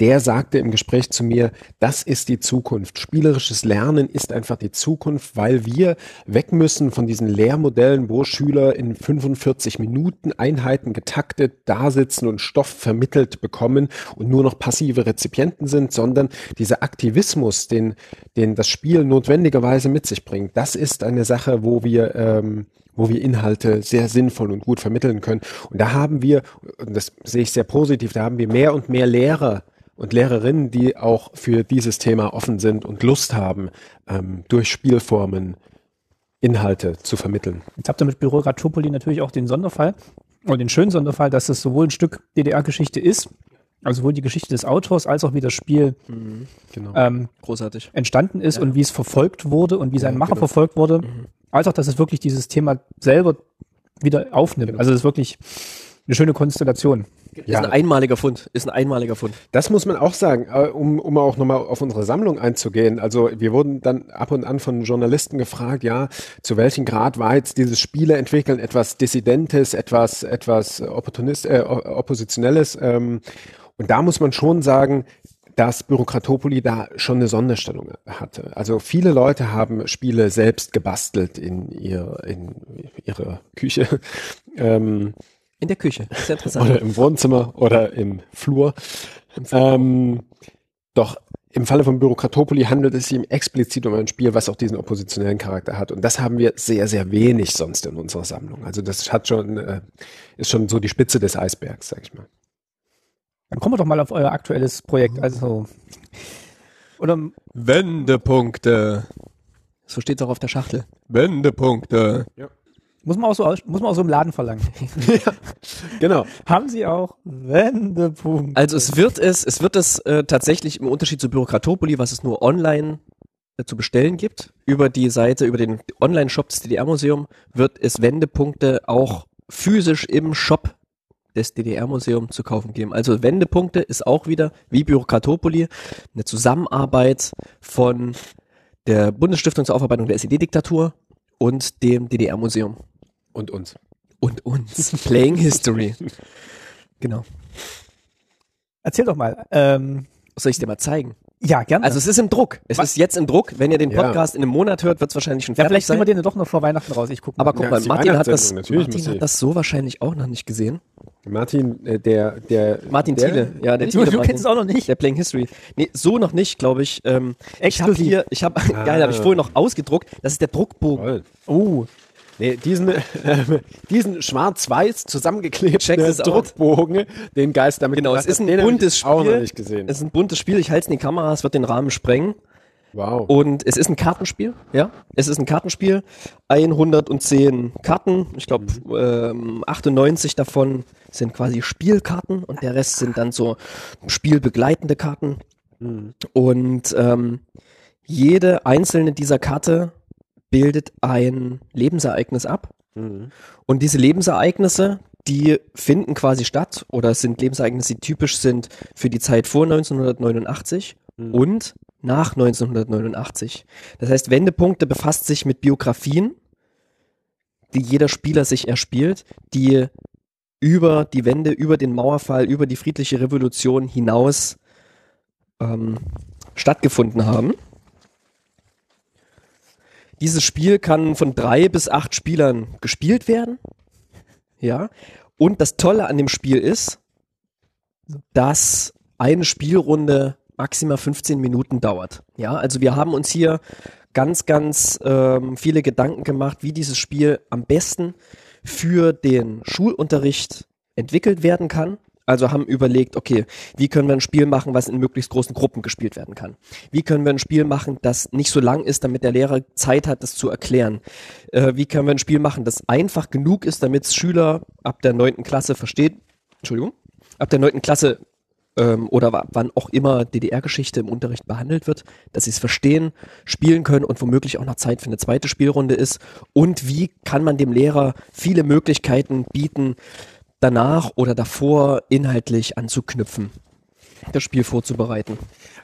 der sagte im Gespräch zu mir, das ist die Zukunft. Spielerisches Lernen ist einfach die Zukunft, weil wir weg müssen von diesen Lehrmodellen, wo Schüler in 45 Minuten Einheiten getaktet da sitzen und Stoff vermittelt bekommen und nur noch passive Rezipienten sind, sondern dieser Aktivismus, den, den das Spiel notwendigerweise mit sich bringt, das ist eine Sache, wo wir ähm, wo wir Inhalte sehr sinnvoll und gut vermitteln können. Und da haben wir, und das sehe ich sehr positiv, da haben wir mehr und mehr Lehrer und Lehrerinnen, die auch für dieses Thema offen sind und Lust haben, ähm, durch Spielformen Inhalte zu vermitteln. Jetzt habt ihr mit Büro Ratopoli natürlich auch den Sonderfall, oder den schönen Sonderfall, dass es sowohl ein Stück DDR-Geschichte ist, also sowohl die Geschichte des Autors als auch wie das Spiel Genau. ähm, Großartig. entstanden ist Ja. und wie es verfolgt wurde und wie sein Ja, Macher genau. verfolgt wurde, Mhm. als auch, dass es wirklich dieses Thema selber wieder aufnimmt. Genau. Also es ist wirklich eine schöne Konstellation. Ist Ja. ein einmaliger Fund. Ist ein einmaliger Fund. Das muss man auch sagen, äh, um, um auch nochmal auf unsere Sammlung einzugehen. Also wir wurden dann ab und an von Journalisten gefragt, ja, zu welchem Grad war jetzt dieses Spieleentwickeln etwas Dissidentes, etwas, etwas Opportunist, äh, Oppositionelles. Ähm, und da muss man schon sagen, dass Bürokratopoli da schon eine Sonderstellung hatte. Also viele Leute haben Spiele selbst gebastelt in, ihr, in ihre Küche. Ähm, In der Küche. Ist ja interessant. oder im Wohnzimmer oder im Flur. Ähm, doch im Falle von Bürokratopoli handelt es sich explizit um ein Spiel, was auch diesen oppositionellen Charakter hat. Und das haben wir sehr, sehr wenig sonst in unserer Sammlung. Also das hat schon, äh, ist schon so die Spitze des Eisbergs, sag ich mal. Dann kommen wir doch mal auf euer aktuelles Projekt. Also, oder Wendepunkte. So steht es auch auf der Schachtel. Wendepunkte. muss man auch so, aus- muss man auch so im Laden verlangen. <laughs> Genau. Haben Sie auch Wendepunkt? Also es wird es, es wird es äh, tatsächlich im Unterschied zu Bürokratopoli, was es nur online äh, zu bestellen gibt, über die Seite, über den Online-Shop des DDR-Museum, wird es Wendepunkte auch physisch im Shop des DDR-Museum zu kaufen geben. Also Wendepunkte ist auch wieder, wie Bürokratopoli, eine Zusammenarbeit von der Bundesstiftung zur Aufarbeitung der SED-Diktatur und dem DDR-Museum. Und uns. Und uns. Playing History. <laughs> Genau. Erzähl doch mal. Ähm, Soll ich dir mal zeigen? Ja, gerne. Also es ist im Druck. Es Was? ist jetzt im Druck. Wenn ihr den Ja. Podcast in einem Monat hört, wird es wahrscheinlich schon ja, fertig vielleicht sein. nehmen wir den doch noch vor Weihnachten raus. Ich gucke mal. Aber guck Ja, mal, Martin hat das, Martin hat das so wahrscheinlich auch noch nicht gesehen. Martin, äh, der, der. Martin der, Thiele, ja, der du, Thiele du Martin. kennst es auch noch nicht. Der Playing History. Nee, so noch nicht, glaube ich. Ähm, ich habe hier, ich habe, <laughs> geil, habe ich vorhin noch ausgedruckt. Das ist der Druckbogen. Toll. Oh, Nee, diesen, äh, <laughs> diesen schwarz-weiß zusammengeklebten out. Druckbogen, den Geist damit Genau, es ist ein buntes Auch noch Spiel. nicht gesehen. Es ist ein buntes Spiel. Ich halte es in die Kamera, es wird den Rahmen sprengen. Wow. Und es ist ein Kartenspiel, ja. Es ist ein Kartenspiel. 110 Karten. Ich glaube, ähm, 98 davon sind quasi Spielkarten und der Rest sind dann so spielbegleitende Karten. Mhm. Und ähm, jede einzelne dieser Karte bildet ein Lebensereignis ab. Mhm. Und diese Lebensereignisse, die finden quasi statt oder sind Lebensereignisse, die typisch sind für die Zeit vor 1989 Mhm. und nach 1989. Das heißt, Wendepunkte befasst sich mit Biografien, die jeder Spieler sich erspielt, die über die Wende, über den Mauerfall, über die friedliche Revolution hinaus ähm, stattgefunden haben. Dieses Spiel kann von drei bis acht Spielern gespielt werden. Ja. Und das Tolle an dem Spiel ist, dass eine Spielrunde maximal 15 Minuten dauert. Ja, also wir haben uns hier ganz, ganz ähm, viele Gedanken gemacht, wie dieses Spiel am besten für den Schulunterricht entwickelt werden kann. Also haben überlegt, okay, wie können wir ein Spiel machen, was in möglichst großen Gruppen gespielt werden kann? Wie können wir ein Spiel machen, das nicht so lang ist, damit der Lehrer Zeit hat, das zu erklären? Äh, wie können wir ein Spiel machen, das einfach genug ist, damit Schüler ab der neunten Klasse verstehen, Entschuldigung, ab der neunten Klasse ähm, oder wa- wann auch immer DDR-Geschichte im Unterricht behandelt wird, dass sie es verstehen, spielen können und womöglich auch noch Zeit für eine zweite Spielrunde ist. Und wie kann man dem Lehrer viele Möglichkeiten bieten, danach oder davor inhaltlich anzuknüpfen, das Spiel vorzubereiten.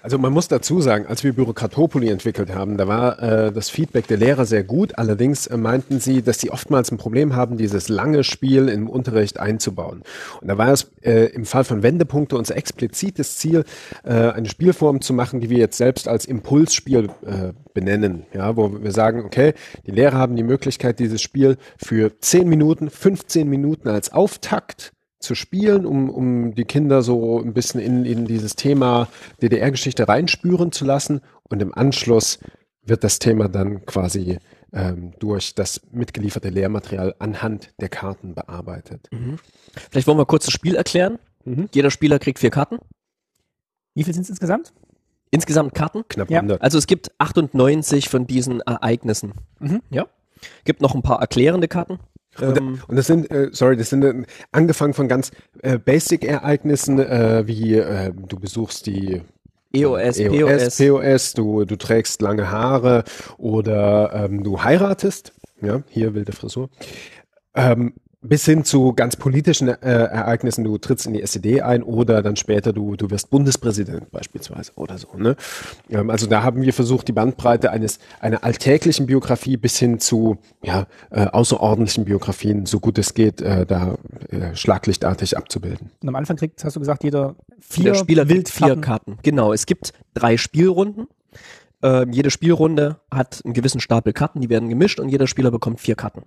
Also man muss dazu sagen, als wir Bürokratopoli entwickelt haben, da war äh, das Feedback der Lehrer sehr gut. Allerdings äh, meinten sie, dass sie oftmals ein Problem haben, dieses lange Spiel im Unterricht einzubauen. Und da war es äh, im Fall von Wendepunkte unser explizites Ziel, äh, eine Spielform zu machen, die wir jetzt selbst als Impulsspiel äh, benennen. Ja, wo wir sagen, okay, die Lehrer haben die Möglichkeit, dieses Spiel für 10 Minuten, 15 Minuten als Auftakt zu spielen, um, um die Kinder so ein bisschen in, in dieses Thema DDR-Geschichte reinspüren zu lassen. Und im Anschluss wird das Thema dann quasi ähm, durch das mitgelieferte Lehrmaterial anhand der Karten bearbeitet. Vielleicht wollen wir kurz das Spiel erklären. Mhm. Jeder Spieler kriegt vier Karten. Wie viel sind es insgesamt? Insgesamt Karten. Knapp Ja. 100. Also es gibt 98 von diesen Ereignissen. Mhm. Ja. Gibt noch ein paar erklärende Karten. Und, Ähm, und das sind, äh, sorry, das sind äh, angefangen von ganz äh, Basic-Ereignissen, äh, wie äh, du besuchst die EOS, EOS, POS. POS, du, du trägst lange Haare oder ähm, du heiratest, ja, hier wilde Frisur, ähm, bis hin zu ganz politischen äh, Ereignissen, du trittst in die SED ein oder dann später du, du wirst Bundespräsident beispielsweise oder so. Ne? Ähm, also da haben wir versucht, die Bandbreite eines einer alltäglichen Biografie bis hin zu ja, äh, außerordentlichen Biografien, so gut es geht, äh, da äh, schlaglichtartig abzubilden. Und am Anfang kriegt, hast du gesagt, jeder vier Der Spieler kriegt vier. Karten. Genau, es gibt drei Spielrunden. Ähm, jede Spielrunde hat einen gewissen Stapel Karten, die werden gemischt und jeder Spieler bekommt vier Karten.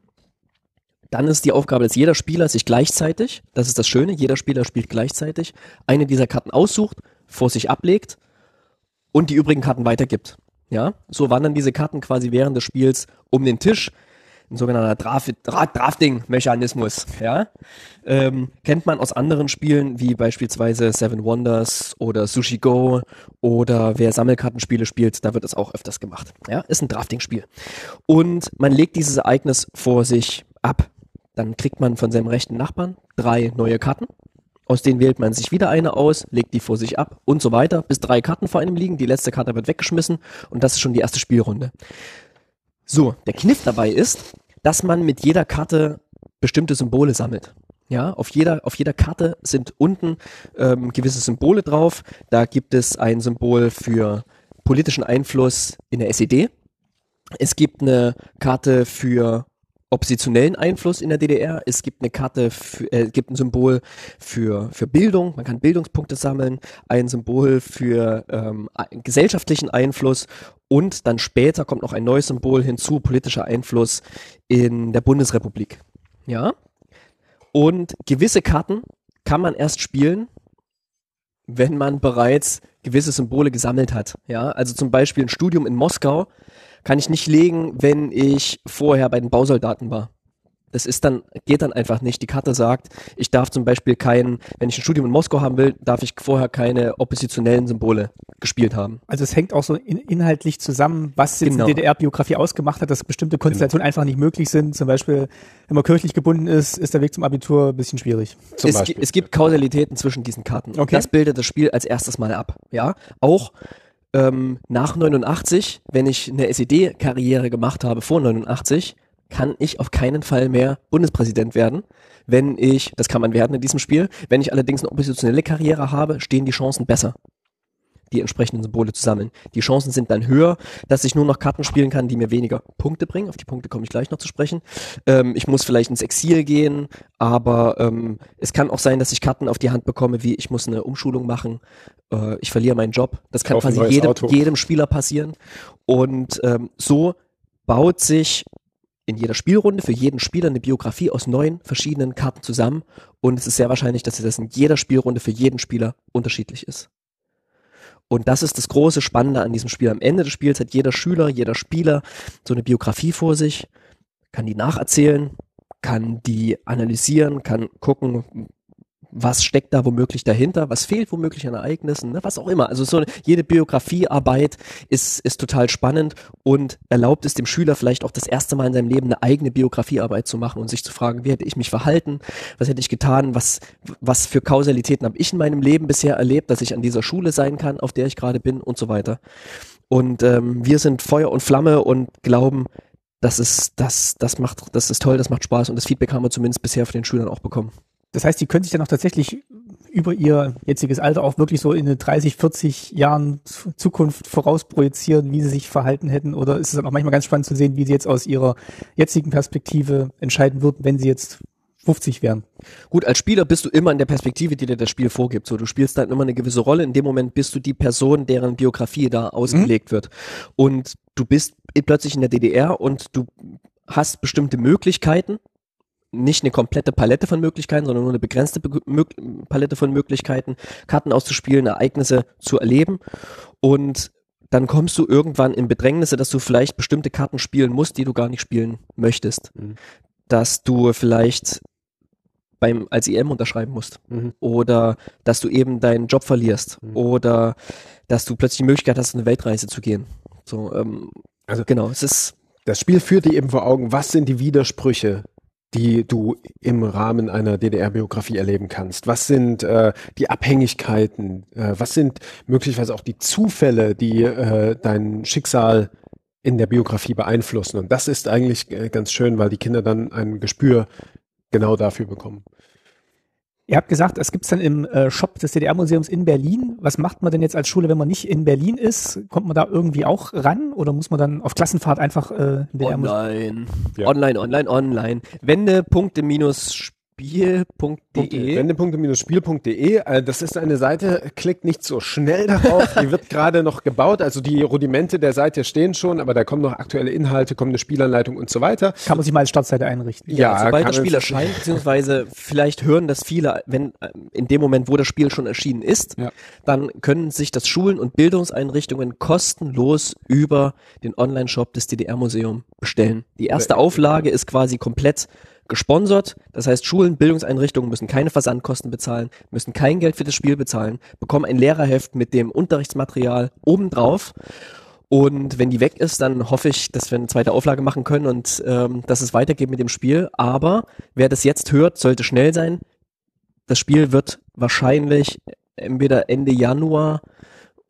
Dann ist die Aufgabe, dass jeder Spieler sich gleichzeitig, das ist das Schöne, jeder Spieler spielt gleichzeitig, eine dieser Karten aussucht, vor sich ablegt und die übrigen Karten weitergibt. Ja, so wandern diese Karten quasi während des Spiels um den Tisch. Ein sogenannter Draf Dra Drafting-Mechanismus. Ja, ähm, kennt man aus anderen Spielen wie beispielsweise Seven Wonders oder Sushi Go oder wer Sammelkartenspiele spielt, da wird es auch öfters gemacht. Ja, ist ein Drafting-Spiel. Und man legt dieses Ereignis vor sich ab. Dann kriegt man von seinem rechten Nachbarn drei neue Karten. Aus denen wählt man sich wieder eine aus, legt die vor sich ab und so weiter, bis drei Karten vor einem liegen. Die letzte Karte wird weggeschmissen und das ist schon die erste Spielrunde. So, der Kniff dabei ist, dass man mit jeder Karte bestimmte Symbole sammelt. Ja, auf jeder, auf jeder Karte sind unten ähm, gewisse Symbole drauf. Da gibt es ein Symbol für politischen Einfluss in der SED. Es gibt eine Karte für oppositionellen Einfluss in der DDR. Es gibt eine Karte, für, äh, gibt ein Symbol für, für Bildung. Man kann Bildungspunkte sammeln. Ein Symbol für ähm, gesellschaftlichen Einfluss. Und dann später kommt noch ein neues Symbol hinzu, politischer Einfluss in der Bundesrepublik. Ja. Und gewisse Karten kann man erst spielen, wenn man bereits gewisse Symbole gesammelt hat. Ja, also zum Beispiel ein Studium in Moskau kann ich nicht legen, wenn ich vorher bei den Bausoldaten war. Das ist dann, geht dann einfach nicht. Die Karte sagt, ich darf zum Beispiel kein, wenn ich ein Studium in Moskau haben will, darf ich vorher keine oppositionellen Symbole gespielt haben. Also es hängt auch so in, inhaltlich zusammen, was jetzt Genau. eine DDR-Biografie ausgemacht hat, dass bestimmte Konstellationen einfach nicht möglich sind. Zum Beispiel, wenn man kirchlich gebunden ist, ist der Weg zum Abitur ein bisschen schwierig. Zum es, Beispiel. es gibt Kausalitäten zwischen diesen Karten. Und Okay. Das bildet das Spiel als erstes mal ab. Ja, auch ähm, nach 89, wenn ich eine SED-Karriere gemacht habe vor 89, kann ich auf keinen Fall mehr Bundespräsident werden. Wenn ich, das kann man werden in diesem Spiel, wenn ich allerdings eine oppositionelle Karriere habe, stehen die Chancen besser, die entsprechenden Symbole zu sammeln. Die Chancen sind dann höher, dass ich nur noch Karten spielen kann, die mir weniger Punkte bringen. Auf die Punkte komme ich gleich noch zu sprechen. Ähm, ich muss vielleicht ins Exil gehen, aber ähm, es kann auch sein, dass ich Karten auf die Hand bekomme, wie ich muss eine Umschulung machen, äh, ich verliere meinen Job. Das kann quasi jedem, jedem Spieler passieren. Und ähm, so baut sich in jeder Spielrunde für jeden Spieler eine Biografie aus neun verschiedenen Karten zusammen. Und es ist sehr wahrscheinlich, dass das in jeder Spielrunde für jeden Spieler unterschiedlich ist. Und das ist das große Spannende an diesem Spiel. Am Ende des Spiels hat jeder Schüler, jeder Spieler so eine Biografie vor sich, kann die nacherzählen, kann die analysieren, kann gucken, was steckt da womöglich dahinter, was fehlt womöglich an Ereignissen, ne, was auch immer. Also so jede Biografiearbeit ist, ist total spannend und erlaubt es dem Schüler vielleicht auch das erste Mal in seinem Leben eine eigene Biografiearbeit zu machen und sich zu fragen, wie hätte ich mich verhalten, was hätte ich getan, was, was für Kausalitäten habe ich in meinem Leben bisher erlebt, dass ich an dieser Schule sein kann, auf der ich gerade bin und so weiter. Und ähm, wir sind Feuer und Flamme und glauben, das ist, das, das macht, das ist toll, das macht Spaß und das Feedback haben wir zumindest bisher von den Schülern auch bekommen. Das heißt, die können sich dann auch tatsächlich über ihr jetziges Alter auch wirklich so in eine 30, 40 Jahren Zukunft vorausprojizieren, wie sie sich verhalten hätten? Oder ist es dann auch manchmal ganz spannend zu sehen, wie sie jetzt aus ihrer jetzigen Perspektive entscheiden würden, wenn sie jetzt 50 wären? Gut, als Spieler bist du immer in der Perspektive, die dir das Spiel vorgibt. So, du spielst dann immer eine gewisse Rolle. In dem Moment bist du die Person, deren Biografie da ausgelegt wird. Und du bist plötzlich in der DDR und du hast bestimmte Möglichkeiten. Nicht eine komplette Palette von Möglichkeiten, sondern nur eine begrenzte Be Palette von Möglichkeiten, Karten auszuspielen, Ereignisse zu erleben. Und dann kommst du irgendwann in Bedrängnisse, dass du vielleicht bestimmte Karten spielen musst, die du gar nicht spielen möchtest. Mhm. Dass du vielleicht beim als IM unterschreiben musst Mhm. oder dass du eben deinen Job verlierst Mhm. oder dass du plötzlich die Möglichkeit hast, eine Weltreise zu gehen. So, ähm, Also- genau, es ist Das Spiel führt dir eben vor Augen, was sind die Widersprüche, die du im Rahmen einer DDR-Biografie erleben kannst? Was sind äh, die Abhängigkeiten? Äh, was sind möglicherweise auch die Zufälle, die äh, dein Schicksal in der Biografie beeinflussen? Und das ist eigentlich äh, ganz schön, weil die Kinder dann ein Gespür genau dafür bekommen. Ihr habt gesagt, es gibt's dann im äh, Shop des DDR-Museums in Berlin. Was macht man denn jetzt als Schule, wenn man nicht in Berlin ist? Kommt man da irgendwie auch ran oder muss man dann auf Klassenfahrt einfach äh, DDR-Museum? online, Ja. online, online, online. Wendepunkte minus Spiel.de. Wendepunkte-spiel.de, äh, das ist eine Seite, klickt nicht so schnell darauf, die wird gerade noch gebaut, also die Rudimente der Seite stehen schon, aber da kommen noch aktuelle Inhalte, kommt eine Spielanleitung und so weiter. Kann man sich mal als Startseite einrichten? Ja, Ja, sobald kann das Spiel erscheint, beziehungsweise vielleicht hören das viele, wenn äh, in dem Moment, wo das Spiel schon erschienen ist, Ja. dann können sich das Schulen und Bildungseinrichtungen kostenlos über den Online-Shop des DDR-Museum bestellen. Die erste Auflage ist quasi komplett gesponsert. Das heißt, Schulen, Bildungseinrichtungen müssen keine Versandkosten bezahlen, müssen kein Geld für das Spiel bezahlen, bekommen ein Lehrerheft mit dem Unterrichtsmaterial obendrauf. Und wenn die weg ist, dann hoffe ich, dass wir eine zweite Auflage machen können und ähm, dass es weitergeht mit dem Spiel. Aber wer das jetzt hört, sollte schnell sein. Das Spiel wird wahrscheinlich entweder Ende Januar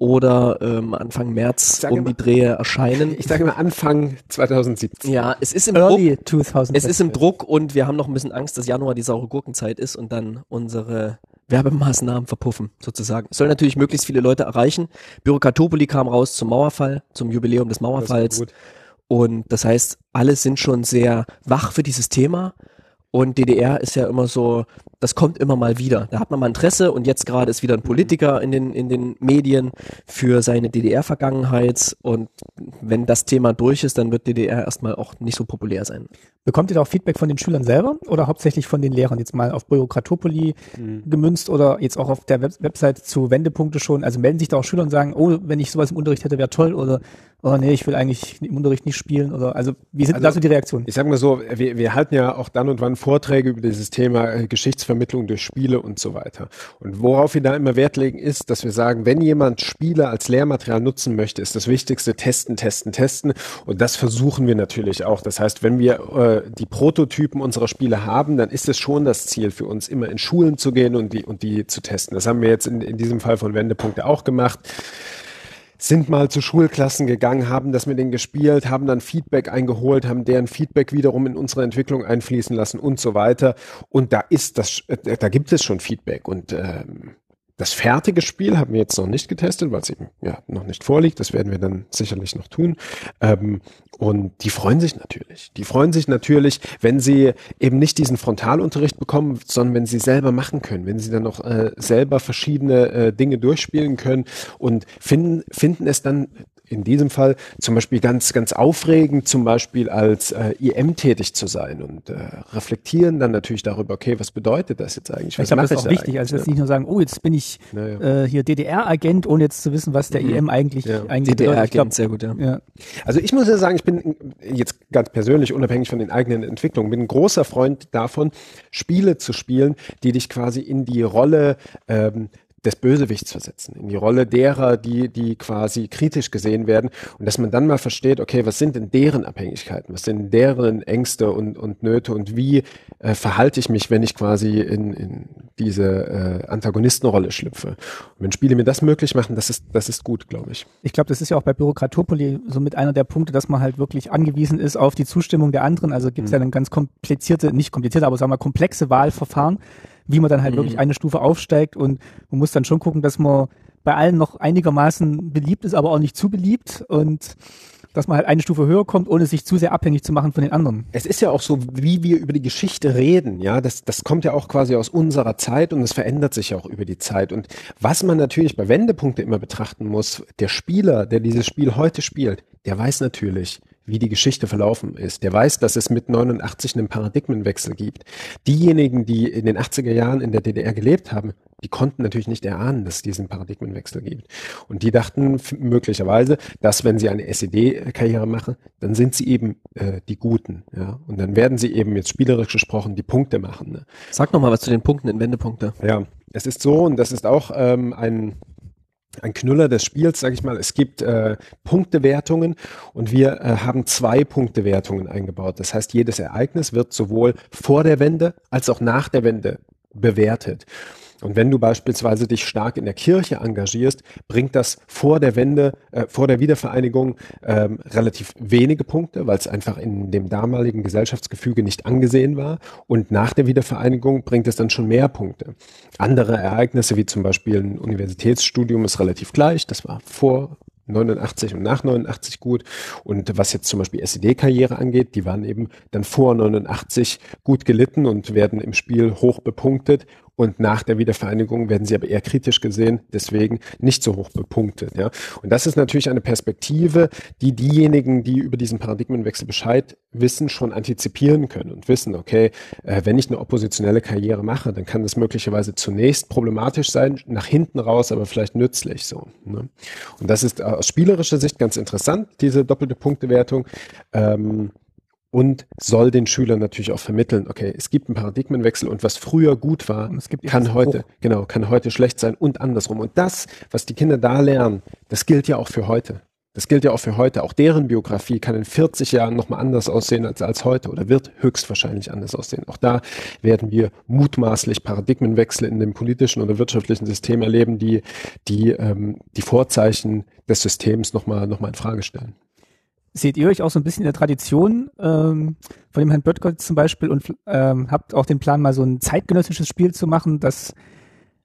oder ähm, Anfang März um mal- die Drehe erscheinen. <laughs> Ich sage mal Anfang 2017. Ja, es ist im Druck. Early 2000. Es ist im Druck und wir haben noch ein bisschen Angst, dass Januar die saure Gurkenzeit ist und dann unsere Werbemaßnahmen verpuffen, sozusagen. Es soll natürlich möglichst viele Leute erreichen. Bürokratopoli kam raus zum Mauerfall, zum Jubiläum des Das Mauerfalls. gut. Und das heißt, alle sind schon sehr wach für dieses Thema. Und DDR ist ja immer so das kommt immer mal wieder. Da hat man mal Interesse und jetzt gerade ist wieder ein Politiker in den, in den Medien für seine DDR-Vergangenheit und wenn das Thema durch ist, dann wird DDR erstmal auch nicht so populär sein. Bekommt ihr da auch Feedback von den Schülern selber oder hauptsächlich von den Lehrern? Jetzt mal auf Bürokratopoli mhm. gemünzt oder jetzt auch auf der Web Website zu Wendepunkte schon? Also melden sich da auch Schüler und sagen, oh, wenn ich sowas im Unterricht hätte, wäre toll oder oh nee, ich will eigentlich im Unterricht nicht spielen oder also wie sind also, da so die Reaktionen? Ich sag mal so, wir, wir halten ja auch dann und wann Vorträge über dieses Thema äh, Geschichtsvermittlung durch Spiele und so weiter. Und worauf wir da immer Wert legen, ist, dass wir sagen, wenn jemand Spiele als Lehrmaterial nutzen möchte, ist das Wichtigste testen, testen, testen. Und das versuchen wir natürlich auch. Das heißt, wenn wir äh, die Prototypen unserer Spiele haben, dann ist es schon das Ziel für uns, immer in Schulen zu gehen und die, und die zu testen. Das haben wir jetzt in, in diesem Fall von Wendepunkte auch gemacht sind mal zu Schulklassen gegangen, haben das mit denen gespielt, haben dann Feedback eingeholt, haben deren Feedback wiederum in unsere Entwicklung einfließen lassen und so weiter. Und da ist das, äh, da gibt es schon Feedback und ähm, das fertige Spiel haben wir jetzt noch nicht getestet, weil es eben ja noch nicht vorliegt. Das werden wir dann sicherlich noch tun. Ähm, und die freuen sich natürlich. Die freuen sich natürlich, wenn sie eben nicht diesen Frontalunterricht bekommen, sondern wenn sie selber machen können, wenn sie dann noch äh, selber verschiedene äh, Dinge durchspielen können und finden, finden es dann in diesem Fall zum Beispiel ganz, ganz aufregend, zum Beispiel als äh, IM tätig zu sein und äh, reflektieren dann natürlich darüber, okay, was bedeutet das jetzt eigentlich? Was ich glaube, das ist auch wichtig, also jetzt nicht nur sagen, oh, jetzt bin ich ja. äh, hier DDR-Agent, ohne jetzt zu wissen, was der mhm. IM eigentlich, ja. eigentlich DDR-Agent, sehr gut, ja. ja. Also ich muss ja sagen, ich bin jetzt ganz persönlich, unabhängig von den eigenen Entwicklungen, bin ein großer Freund davon, Spiele zu spielen, die dich quasi in die Rolle ähm, des Bösewichts versetzen, in die Rolle derer, die, die quasi kritisch gesehen werden und dass man dann mal versteht, okay, was sind denn deren Abhängigkeiten, was sind deren Ängste und, und Nöte und wie äh, verhalte ich mich, wenn ich quasi in, in diese äh, Antagonistenrolle schlüpfe. Und wenn Spiele mir das möglich machen, das ist, das ist gut, glaube ich. Ich glaube, das ist ja auch bei Bürokratopoli so mit einer der Punkte, dass man halt wirklich angewiesen ist auf die Zustimmung der anderen. Also gibt es mhm. ja dann ganz komplizierte, nicht komplizierte, aber sagen wir komplexe Wahlverfahren wie man dann halt mhm. wirklich eine Stufe aufsteigt und man muss dann schon gucken, dass man bei allen noch einigermaßen beliebt ist, aber auch nicht zu beliebt und dass man halt eine Stufe höher kommt, ohne sich zu sehr abhängig zu machen von den anderen. Es ist ja auch so, wie wir über die Geschichte reden, ja, das, das kommt ja auch quasi aus unserer Zeit und es verändert sich ja auch über die Zeit. Und was man natürlich bei Wendepunkte immer betrachten muss, der Spieler, der dieses Spiel heute spielt, der weiß natürlich, wie die Geschichte verlaufen ist. Der weiß, dass es mit 89 einen Paradigmenwechsel gibt. Diejenigen, die in den 80er Jahren in der DDR gelebt haben, die konnten natürlich nicht erahnen, dass es diesen Paradigmenwechsel gibt. Und die dachten möglicherweise, dass wenn sie eine SED-Karriere machen, dann sind sie eben äh, die Guten. Ja? Und dann werden sie eben jetzt spielerisch gesprochen die Punkte machen. Ne? Sag nochmal was zu den Punkten in Wendepunkte. Ja, es ist so, und das ist auch ähm, ein ein Knüller des Spiels, sage ich mal. Es gibt äh, Punktewertungen und wir äh, haben zwei Punktewertungen eingebaut. Das heißt, jedes Ereignis wird sowohl vor der Wende als auch nach der Wende bewertet. Und wenn du beispielsweise dich stark in der Kirche engagierst, bringt das vor der Wende, äh, vor der Wiedervereinigung ähm, relativ wenige Punkte, weil es einfach in dem damaligen Gesellschaftsgefüge nicht angesehen war. Und nach der Wiedervereinigung bringt es dann schon mehr Punkte. Andere Ereignisse, wie zum Beispiel ein Universitätsstudium, ist relativ gleich. Das war vor 89 und nach 89 gut. Und was jetzt zum Beispiel SED-Karriere angeht, die waren eben dann vor 89 gut gelitten und werden im Spiel hoch bepunktet und nach der Wiedervereinigung werden sie aber eher kritisch gesehen, deswegen nicht so hoch bepunktet. Ja. Und das ist natürlich eine Perspektive, die diejenigen, die über diesen Paradigmenwechsel Bescheid wissen, schon antizipieren können und wissen, okay, äh, wenn ich eine oppositionelle Karriere mache, dann kann das möglicherweise zunächst problematisch sein, nach hinten raus, aber vielleicht nützlich so. Ne. Und das ist aus spielerischer Sicht ganz interessant, diese doppelte Punktewertung. Ähm, und soll den Schülern natürlich auch vermitteln, okay, es gibt einen Paradigmenwechsel und was früher gut war, kann heute, hoch. genau, kann heute schlecht sein und andersrum. Und das, was die Kinder da lernen, das gilt ja auch für heute. Das gilt ja auch für heute. Auch deren Biografie kann in 40 Jahren nochmal anders aussehen als, als heute oder wird höchstwahrscheinlich anders aussehen. Auch da werden wir mutmaßlich Paradigmenwechsel in dem politischen oder wirtschaftlichen System erleben, die die, ähm, die Vorzeichen des Systems nochmal noch mal in Frage stellen. Seht ihr euch auch so ein bisschen in der Tradition ähm, von dem Herrn Böttger zum Beispiel und ähm, habt auch den Plan, mal so ein zeitgenössisches Spiel zu machen, das,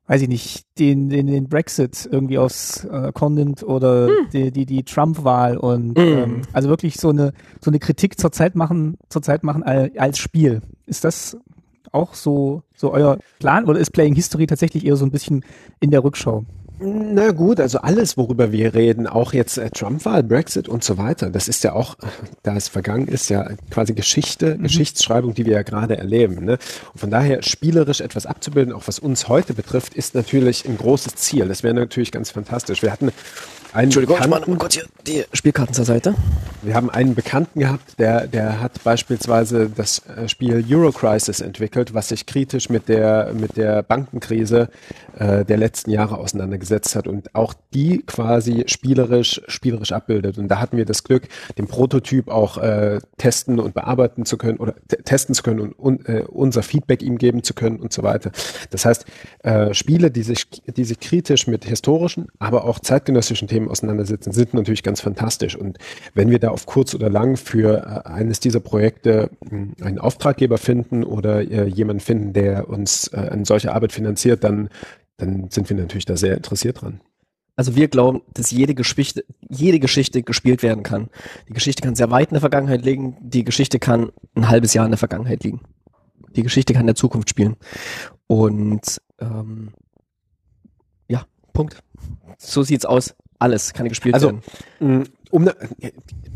weiß ich nicht, den, den, den Brexit irgendwie aufs äh, Korn nimmt oder hm. die, die, die Trump-Wahl und hm. ähm, also wirklich so eine, so eine Kritik zur Zeit machen, zur Zeit machen als Spiel. Ist das auch so, so euer Plan oder ist Playing History tatsächlich eher so ein bisschen in der Rückschau? Na gut, also alles, worüber wir reden, auch jetzt äh, Trump-Wahl, Brexit und so weiter, das ist ja auch, <laughs> da es vergangen ist, ja quasi Geschichte, mhm. Geschichtsschreibung, die wir ja gerade erleben. Ne? Und von daher spielerisch etwas abzubilden, auch was uns heute betrifft, ist natürlich ein großes Ziel. Das wäre natürlich ganz fantastisch. Wir hatten einen Entschuldigung, ich mache mal kurz hier die Spielkarten zur Seite. Wir haben einen Bekannten gehabt, der, der hat beispielsweise das äh, Spiel Euro Crisis entwickelt, was sich kritisch mit der, mit der Bankenkrise äh, der letzten Jahre auseinandergesetzt hat und auch die quasi spielerisch, spielerisch abbildet. Und da hatten wir das Glück, den Prototyp auch äh, testen und bearbeiten zu können oder testen zu können und, und äh, unser Feedback ihm geben zu können und so weiter. Das heißt, äh, Spiele, die sich, die sich kritisch mit historischen, aber auch zeitgenössischen Themen Themen auseinandersetzen, sind natürlich ganz fantastisch. Und wenn wir da auf kurz oder lang für äh, eines dieser Projekte hm, einen Auftraggeber finden oder äh, jemanden finden, der uns äh, eine solche Arbeit finanziert, dann, dann sind wir natürlich da sehr interessiert dran. Also wir glauben, dass jede Geschichte, jede Geschichte gespielt werden kann. Die Geschichte kann sehr weit in der Vergangenheit liegen, die Geschichte kann ein halbes Jahr in der Vergangenheit liegen. Die Geschichte kann in der Zukunft spielen. Und ähm, ja, Punkt. So sieht's aus alles kann gespielt also, werden. Mm, um, ne,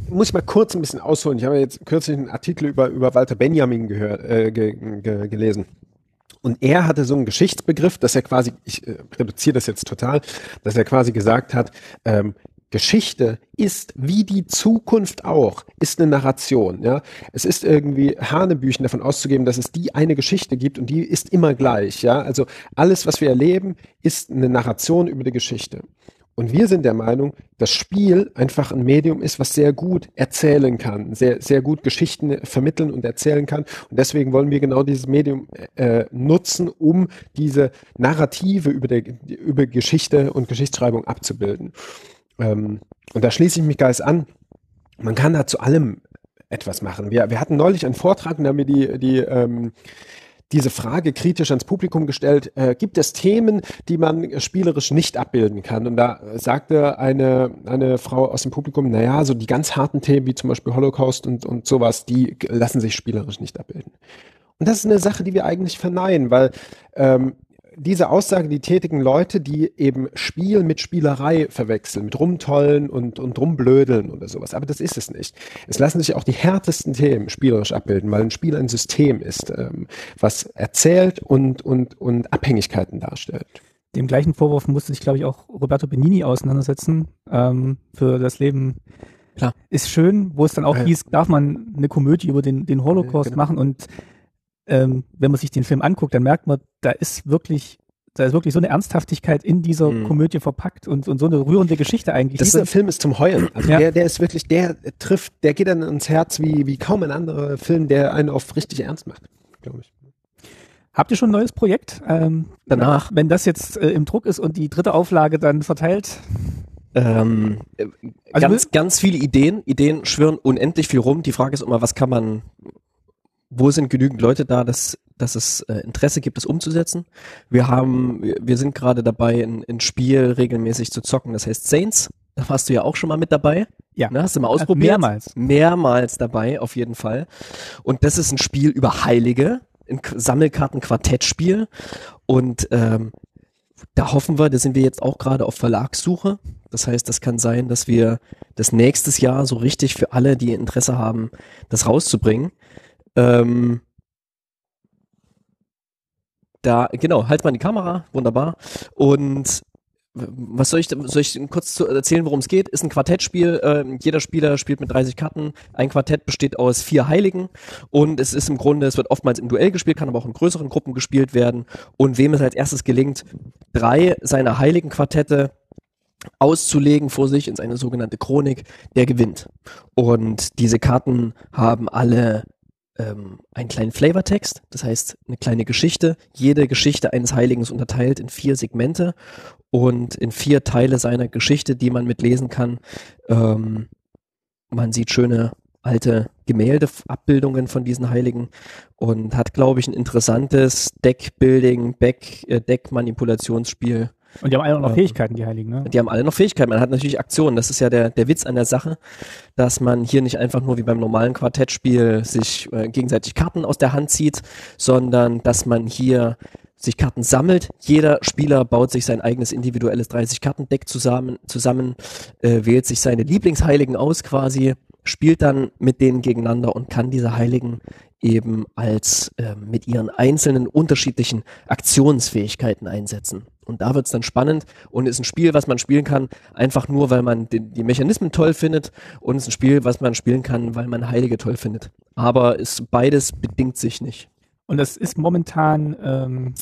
muss ich mal kurz ein bisschen ausholen. Ich habe jetzt kürzlich einen Artikel über, über Walter Benjamin gehört, äh, ge, ge, gelesen. Und er hatte so einen Geschichtsbegriff, dass er quasi, ich äh, reduziere das jetzt total, dass er quasi gesagt hat, ähm, Geschichte ist wie die Zukunft auch, ist eine Narration. Ja, es ist irgendwie Hanebüchen davon auszugeben, dass es die eine Geschichte gibt und die ist immer gleich. Ja, also alles, was wir erleben, ist eine Narration über die Geschichte. Und wir sind der Meinung, dass Spiel einfach ein Medium ist, was sehr gut erzählen kann, sehr, sehr gut Geschichten vermitteln und erzählen kann. Und deswegen wollen wir genau dieses Medium äh, nutzen, um diese Narrative über, der, über Geschichte und Geschichtsschreibung abzubilden. Ähm, und da schließe ich mich ganz an. Man kann da zu allem etwas machen. Wir, wir hatten neulich einen Vortrag und da haben wir die, die ähm, diese Frage kritisch ans Publikum gestellt, äh, gibt es Themen, die man spielerisch nicht abbilden kann? Und da sagte eine, eine Frau aus dem Publikum, naja, so die ganz harten Themen wie zum Beispiel Holocaust und, und sowas, die lassen sich spielerisch nicht abbilden. Und das ist eine Sache, die wir eigentlich verneinen, weil ähm, diese Aussage, die tätigen Leute, die eben Spiel mit Spielerei verwechseln, mit Rumtollen und, und Rumblödeln oder sowas. Aber das ist es nicht. Es lassen sich auch die härtesten Themen spielerisch abbilden, weil ein Spiel ein System ist, ähm, was erzählt und, und, und Abhängigkeiten darstellt. Dem gleichen Vorwurf musste sich, glaube ich, auch Roberto Benini auseinandersetzen ähm, für das Leben. Klar. Ist schön, wo es dann auch ja. hieß, darf man eine Komödie über den, den Holocaust ja, genau. machen und ähm, wenn man sich den Film anguckt, dann merkt man, da ist wirklich da ist wirklich so eine Ernsthaftigkeit in dieser mhm. Komödie verpackt und, und so eine rührende Geschichte eigentlich. Das Dieser Film ist zum Heulen. Also ja. der, der ist wirklich, der trifft, der geht dann ins Herz wie, wie kaum ein anderer Film, der einen auf richtig ernst macht, glaube ich. Habt ihr schon ein neues Projekt? Ähm, danach, wenn das jetzt äh, im Druck ist und die dritte Auflage dann verteilt? Ähm, äh, also ganz, ganz viele Ideen. Ideen schwirren unendlich viel rum. Die Frage ist immer, was kann man, wo sind genügend Leute da, dass, dass es äh, Interesse gibt, das umzusetzen. Wir haben, wir sind gerade dabei, ein, ein Spiel regelmäßig zu zocken, das heißt Saints. Da warst du ja auch schon mal mit dabei. Ja. Ne, hast du mal äh, ausprobiert? Mehrmals. Mehrmals dabei, auf jeden Fall. Und das ist ein Spiel über Heilige, ein Sammelkarten-Quartettspiel. Und ähm, da hoffen wir, da sind wir jetzt auch gerade auf Verlagssuche. Das heißt, das kann sein, dass wir das nächstes Jahr so richtig für alle, die Interesse haben, das rauszubringen. Ähm, da, genau, halt mal die Kamera, wunderbar. Und was soll ich, soll ich kurz erzählen, worum es geht? Ist ein Quartettspiel. Äh, jeder Spieler spielt mit 30 Karten. Ein Quartett besteht aus vier Heiligen und es ist im Grunde, es wird oftmals im Duell gespielt, kann aber auch in größeren Gruppen gespielt werden. Und wem es als erstes gelingt, drei seiner Heiligen Quartette auszulegen vor sich in seine sogenannte Chronik, der gewinnt. Und diese Karten haben alle ähm, einen kleinen Flavortext, das heißt eine kleine Geschichte. Jede Geschichte eines Heiligen ist unterteilt in vier Segmente und in vier Teile seiner Geschichte, die man mitlesen kann. Ähm, man sieht schöne alte Gemäldeabbildungen von diesen Heiligen und hat, glaube ich, ein interessantes Deckbuilding, Back, äh, Deckmanipulationsspiel Und die haben alle noch Fähigkeiten, die Heiligen, ne? Die haben alle noch Fähigkeiten. Man hat natürlich Aktionen. Das ist ja der, der Witz an der Sache, dass man hier nicht einfach nur wie beim normalen Quartettspiel sich äh, gegenseitig Karten aus der Hand zieht, sondern dass man hier sich Karten sammelt. Jeder Spieler baut sich sein eigenes individuelles 30-Karten-Deck zusammen, zusammen äh, wählt sich seine Lieblingsheiligen aus quasi, spielt dann mit denen gegeneinander und kann diese Heiligen eben als äh, mit ihren einzelnen unterschiedlichen Aktionsfähigkeiten einsetzen. Und da wird's dann spannend und ist ein Spiel, was man spielen kann, einfach nur, weil man die, die Mechanismen toll findet und ist ein Spiel, was man spielen kann, weil man Heilige toll findet. Aber ist beides bedingt sich nicht. Und das ist momentan ähm,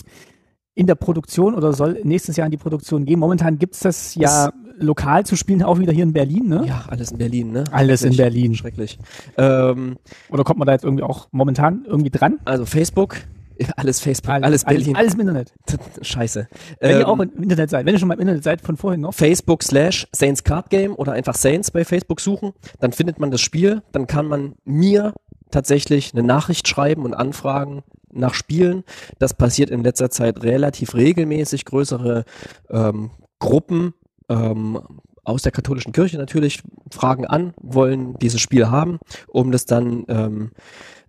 in der Produktion oder soll nächstes Jahr in die Produktion gehen. Momentan gibt's das ja lokal zu spielen, auch wieder hier in Berlin, ne? Ja, alles in Berlin, ne? Alles in. Berlin. Schrecklich. Ähm, Oder kommt man da jetzt irgendwie auch momentan irgendwie dran? also Facebook, <laughs> alles Facebook, alles, Berlin. Alles, alles im Internet. <laughs> Scheiße. Wenn ihr Ähm, auch im Internet seid, wenn ihr schon mal im Internet seid von vorhin noch. Facebook slash Saints Card Game oder einfach Saints bei Facebook suchen, dann findet man das Spiel, dann kann man mir tatsächlich eine Nachricht schreiben und anfragen nach Spielen. Das passiert in letzter Zeit relativ regelmäßig, größere ähm, Gruppen ähm, aus der katholischen Kirche natürlich fragen an, wollen dieses Spiel haben, um das dann ähm,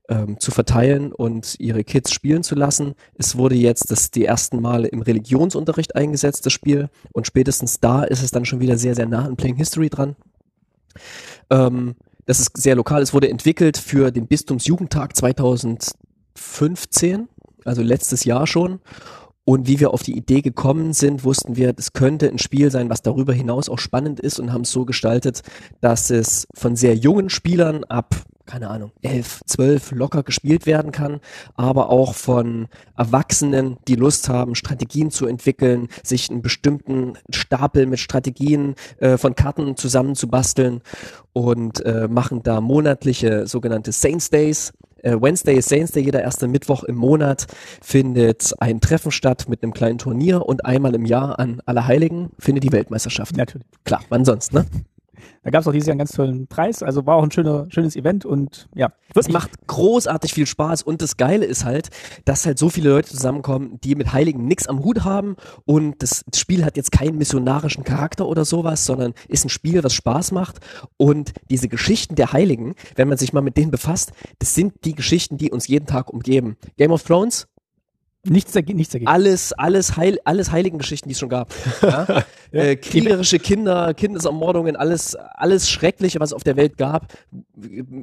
ähm, zu verteilen und ihre Kids spielen zu lassen. Es wurde jetzt das die ersten Male im Religionsunterricht eingesetzt, das Spiel. Und spätestens da ist es dann schon wieder sehr, sehr nah an Playing History dran. Ähm, das ist sehr lokal. Es wurde entwickelt für den Bistumsjugendtag 2015, also letztes Jahr schon. Und wie wir auf die Idee gekommen sind, wussten wir, das könnte ein Spiel sein, was darüber hinaus auch spannend ist und haben es so gestaltet, dass es von sehr jungen Spielern ab, keine Ahnung, elf, zwölf locker gespielt werden kann, aber auch von Erwachsenen, die Lust haben, Strategien zu entwickeln, sich einen bestimmten Stapel mit Strategien äh, von Karten zusammenzubasteln und äh, machen da monatliche sogenannte Saints Days. Äh, Wednesday ist Saints Day, jeder erste Mittwoch im Monat findet ein Treffen statt mit einem kleinen Turnier und einmal im Jahr an Allerheiligen findet die Weltmeisterschaft. Natürlich. Klar, wann sonst, ne? Da gab es auch dieses Jahr einen ganz tollen Preis. Also war auch ein schöner, schönes Event und ja. Es macht großartig viel Spaß und das Geile ist halt, dass halt so viele Leute zusammenkommen, die mit Heiligen nix am Hut haben und das Spiel hat jetzt keinen missionarischen Charakter oder sowas, sondern ist ein Spiel, was Spaß macht und diese Geschichten der Heiligen, wenn man sich mal mit denen befasst, das sind die Geschichten, die uns jeden Tag umgeben. Game of Thrones, Nichts dagegen. Nichts dagegen. alles, alles, Heil, alles Heiligengeschichten, die es schon gab. <laughs> Ja? äh, kriegerische Kinder, Kindesermordungen, alles, alles Schreckliche, was es auf der Welt gab,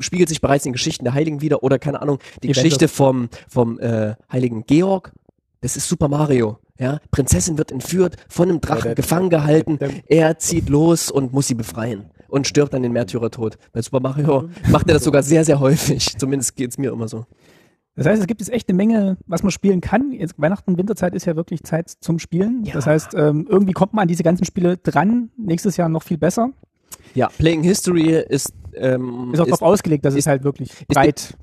spiegelt sich bereits in den Geschichten der Heiligen wieder oder keine Ahnung, die Die Geschichte vom, vom äh, Heiligen Georg. Das ist Super Mario. Ja, Prinzessin wird entführt, von einem Drachen der- gefangen gehalten. der- er zieht los und muss sie befreien und stirbt dann den Märtyrertod. Bei Super Mario macht er das sogar sehr, sehr häufig. Zumindest geht's mir immer so. Das heißt, es gibt jetzt echt eine Menge, was man spielen kann. Jetzt Weihnachten, Winterzeit ist ja wirklich Zeit zum Spielen. Ja. Das heißt, ähm, irgendwie kommt man an diese ganzen Spiele dran. Nächstes Jahr noch viel besser. Ja, Playing History ist, ähm, Ist auch darauf ausgelegt, dass ist- es halt wirklich breit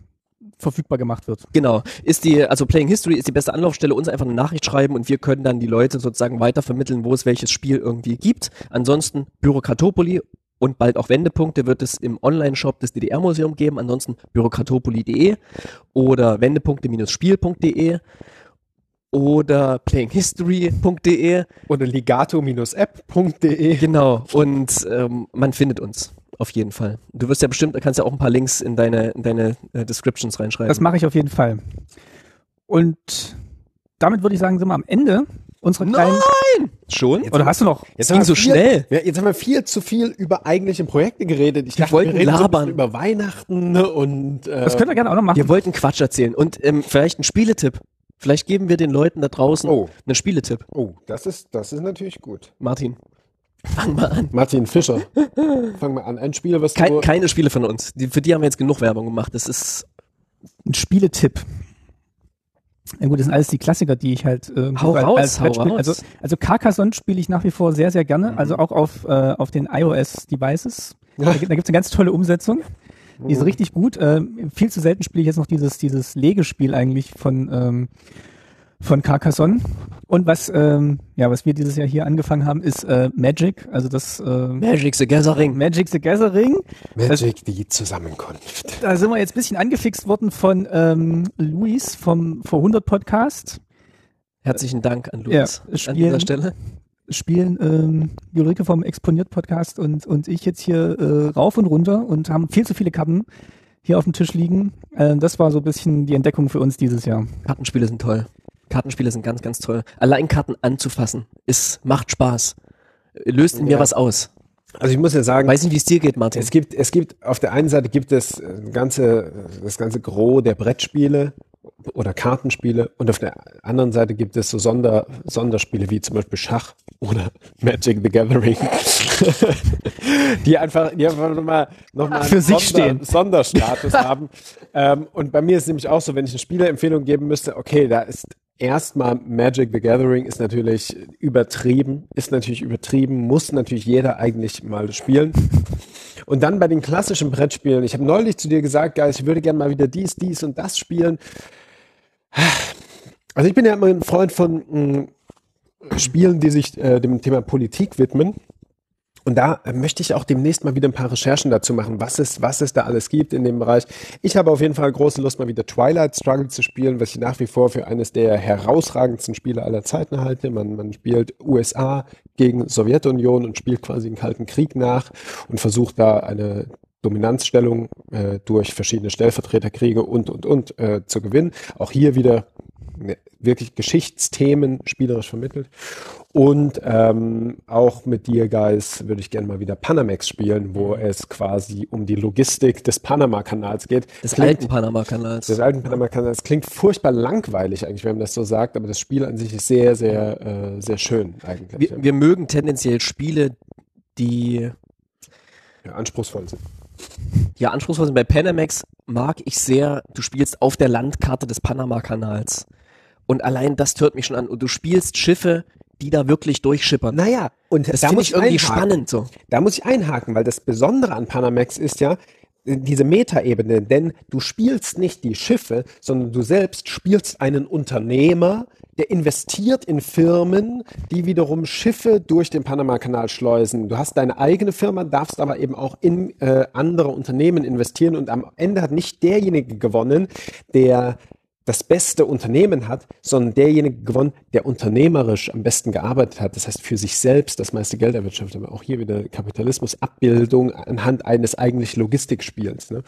verfügbar gemacht wird. Genau. Ist die, also Playing History ist die beste Anlaufstelle, uns einfach eine Nachricht schreiben und wir können dann die Leute sozusagen weitervermitteln, wo es welches Spiel irgendwie gibt. Ansonsten Bürokratopoli und bald auch Wendepunkte wird es im Online-Shop des DDR-Museum geben. Ansonsten bürokratopoli.de oder wendepunkte-spiel.de oder playinghistory.de. Oder ligato-app.de. Genau. Und ähm, man findet uns. Auf jeden Fall. Du wirst ja bestimmt, kannst ja auch ein paar Links in deine, in deine äh, Descriptions reinschreiben. Das mache ich auf jeden Fall. Und damit würde ich sagen, sind wir am Ende unserer kleinen. Schon? Oder hast du noch? Jetzt ging wir so viel, schnell. Ja, jetzt haben wir viel zu viel über eigentliche Projekte geredet. Ich dachte, wollten wir so labern. bisschen über Weihnachten und äh, Das könnt ihr gerne auch noch machen. Wir wollten Quatsch erzählen und ähm, vielleicht einen Spieletipp. Vielleicht geben wir den Leuten da draußen Oh. einen Spieletipp. Oh, das ist, das ist natürlich gut. Martin, fang mal an. Martin Fischer, fang mal an. Ein Spiel, was Kein, du... keine Spiele von uns. Die, für die haben wir jetzt genug Werbung gemacht. Das ist Ein Spieletipp. Ja gut, das sind alles die Klassiker, die ich halt äh, Hau raus, als hau raus. Also, also Carcassonne spiele ich nach wie vor sehr, sehr gerne. Mhm. Also auch auf, äh, auf den iOS-Devices. <laughs> Da, gibt- da gibt's eine ganz tolle Umsetzung. Die ist richtig gut. Ähm, viel zu selten spiele ich jetzt noch dieses, dieses Legespiel eigentlich von, ähm, von Carcassonne. Und was, ähm, ja, was wir dieses Jahr hier angefangen haben, ist äh, Magic. Also das äh, Magic the Gathering. Magic the Gathering. Magic, die Zusammenkunft. Da sind wir jetzt ein bisschen angefixt worden von ähm, Luis vom Vor 100 Podcast. Herzlichen Dank an Ja, Luis das an Spiel- dieser Stelle. spielen ähm, Ulrike vom Exponiert Podcast und, und ich jetzt hier äh, rauf und runter und haben viel zu viele Karten hier auf dem Tisch liegen. Äh, das war so ein bisschen die Entdeckung für uns dieses Jahr. Kartenspiele sind toll. Kartenspiele sind ganz, ganz toll. Allein Karten anzufassen, ist, macht Spaß. Löst in mir Ja. was aus. Also ich muss ja sagen, Weiß nicht, wie es dir geht, Martin. es gibt, es gibt, auf der einen Seite gibt es äh, ganze, das ganze Gros der Brettspiele oder Kartenspiele und auf der anderen Seite gibt es so Sonder, Sonderspiele wie zum Beispiel Schach oder <laughs> Magic the Gathering, <laughs> die einfach, die einfach nochmal noch mal Für sich stehen. Sonderstatus haben. Ähm, und bei mir ist nämlich auch so, wenn ich eine Spielerempfehlung geben müsste, okay, da ist erstmal Magic the Gathering ist natürlich übertrieben, ist natürlich übertrieben, muss natürlich jeder eigentlich mal spielen. Und dann bei den klassischen Brettspielen, ich habe neulich zu dir gesagt, Guys, ich würde gerne mal wieder dies, dies und das spielen. Also ich bin ja immer ein Freund von mh, Spielen, die sich äh, dem Thema Politik widmen. Und da möchte ich auch demnächst mal wieder ein paar Recherchen dazu machen, was es, was es da alles gibt in dem Bereich. Ich habe auf jeden Fall große Lust, mal wieder Twilight Struggle zu spielen, was ich nach wie vor für eines der herausragendsten Spiele aller Zeiten halte. Man, man spielt USA gegen Sowjetunion und spielt quasi den Kalten Krieg nach und versucht da eine Dominanzstellung äh, durch verschiedene Stellvertreterkriege und, und, und äh, zu gewinnen. Auch hier wieder ne, wirklich Geschichtsthemen spielerisch vermittelt. Und ähm, auch mit dir, Guys, würde ich gerne mal wieder Panamex spielen, wo es quasi um die Logistik des Panama-Kanals geht. des Klingt- alten Panama-Kanals. des alten Panama-Kanals. Klingt furchtbar langweilig eigentlich, wenn man das so sagt, aber das Spiel an sich ist sehr, sehr, äh, sehr schön eigentlich. Wir, wir mögen tendenziell Spiele, die ja, anspruchsvoll sind. ja anspruchsvoll sind. Bei Panamax mag ich sehr, du spielst auf der Landkarte des Panama-Kanals. Und allein das hört mich schon an. Und du spielst Schiffe, die da wirklich durchschippern. Naja, und das da muss ich irgendwie einhaken. spannend so. Da muss ich einhaken, weil das Besondere an Panamax ist ja äh, diese Metaebene, denn du spielst nicht die Schiffe, sondern du selbst spielst einen Unternehmer, der investiert in Firmen, die wiederum Schiffe durch den Panama-Kanal schleusen. Du hast deine eigene Firma, darfst aber eben auch in äh, andere Unternehmen investieren und am Ende hat nicht derjenige gewonnen, der das beste Unternehmen hat, sondern derjenige gewonnen, der unternehmerisch am besten gearbeitet hat. Das heißt, für sich selbst das meiste Geld erwirtschaftet. Aber auch hier wieder Kapitalismus, Abbildung anhand eines eigentlich Logistikspiels. Ne?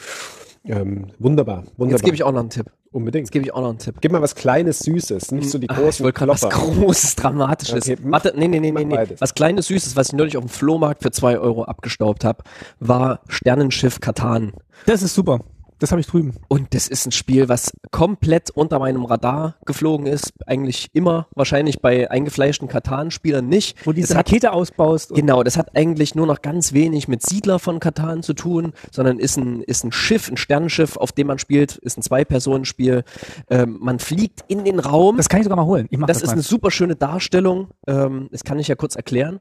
Ähm, wunderbar, wunderbar. Jetzt gebe ich auch noch einen Tipp. Unbedingt. Jetzt gebe ich auch noch einen Tipp. Gib mal was Kleines, Süßes, nicht so die großen ich wollte gerade was. Großes, Dramatisches. Okay, mach- Warte, nee, nee, nee, nee, nee. beides. Was Kleines, Süßes, was ich neulich auf dem Flohmarkt für zwei Euro abgestaubt habe, war Sternenschiff Katan. Das ist super. Das habe ich drüben. Und das ist ein Spiel, was komplett unter meinem Radar geflogen ist. Eigentlich immer, wahrscheinlich bei eingefleischten Katan-Spielern nicht. Wo du diese Das hat Rakete ausbaust. Und Genau, das hat eigentlich nur noch ganz wenig mit Siedler von Katan zu tun, sondern ist ein, ist ein Schiff, ein Sternenschiff, auf dem man spielt, ist ein Zwei-Personen-Spiel. Ähm, man fliegt in den Raum. das kann ich sogar mal holen. Ich mach Das das, ist mal. eine super schöne Darstellung. Ähm, das kann ich ja kurz erklären.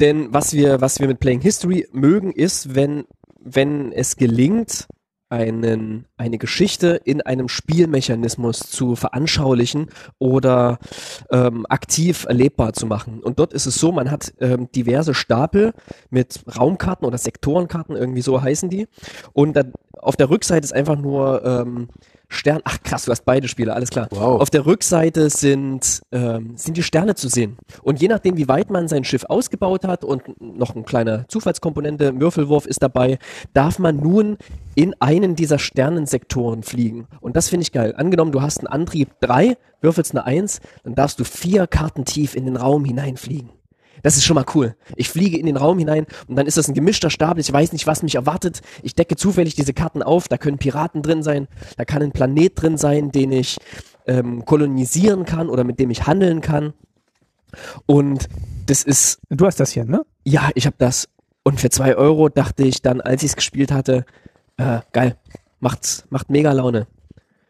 Denn was wir, was wir mit Playing History mögen, ist, wenn, wenn es gelingt, einen, eine Geschichte in einem Spielmechanismus zu veranschaulichen oder ähm, aktiv erlebbar zu machen. Und dort ist es so, man hat ähm, diverse Stapel mit Raumkarten oder Sektorenkarten, irgendwie so heißen die. Und dann auf der Rückseite ist einfach nur ähm, Stern. Ach krass, du hast beide Spiele, alles klar. Wow. Auf der Rückseite sind, ähm, sind die Sterne zu sehen. Und je nachdem, wie weit man sein Schiff ausgebaut hat und noch eine kleine Zufallskomponente, Würfelwurf ist dabei, darf man nun in einen dieser Sternensektoren fliegen. Und das finde ich geil. Angenommen, du hast einen Antrieb 3, würfelst eine 1, dann darfst du vier Karten tief in den Raum hineinfliegen. Das ist schon mal cool. Ich fliege in den Raum hinein und dann ist das ein gemischter Stapel. Ich weiß nicht, was mich erwartet. Ich decke zufällig diese Karten auf. Da können Piraten drin sein. Da kann ein Planet drin sein, den ich ähm, kolonisieren kann oder mit dem ich handeln kann. Und das ist, Du hast das hier, ne? ja, ich habe das. Und für zwei Euro dachte ich dann, als ich es gespielt hatte, äh, geil, macht's, macht mega Laune.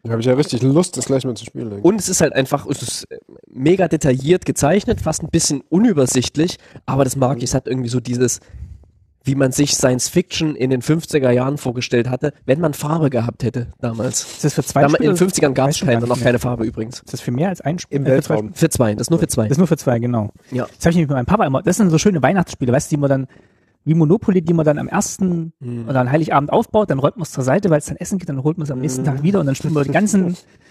Da habe ich ja richtig Lust, das gleich mal zu spielen. Und es ist halt einfach, es ist äh, mega detailliert gezeichnet, fast ein bisschen unübersichtlich, aber das mag ich. Es hat irgendwie so dieses, wie man sich Science Fiction in den 50er Jahren vorgestellt hatte, wenn man Farbe gehabt hätte damals. Ist das für zwei Damals, in den Spieler? 50ern gab es keine, noch keine Farbe übrigens. Ist das für mehr als ein Spiel? Im äh, für zwei Weltraum. Für zwei, das ist nur für zwei. Das ist nur für zwei, genau. Ja. Das habe ich nämlich mit meinem Papa immer. Das sind so schöne Weihnachtsspiele, weißt du, die man dann, wie Monopoly, die man dann am ersten Mhm. oder an Heiligabend aufbaut, dann räumt man es zur Seite, weil es dann essen geht, dann holt man es am nächsten Tag wieder und dann spielen wir die ganzen <laughs>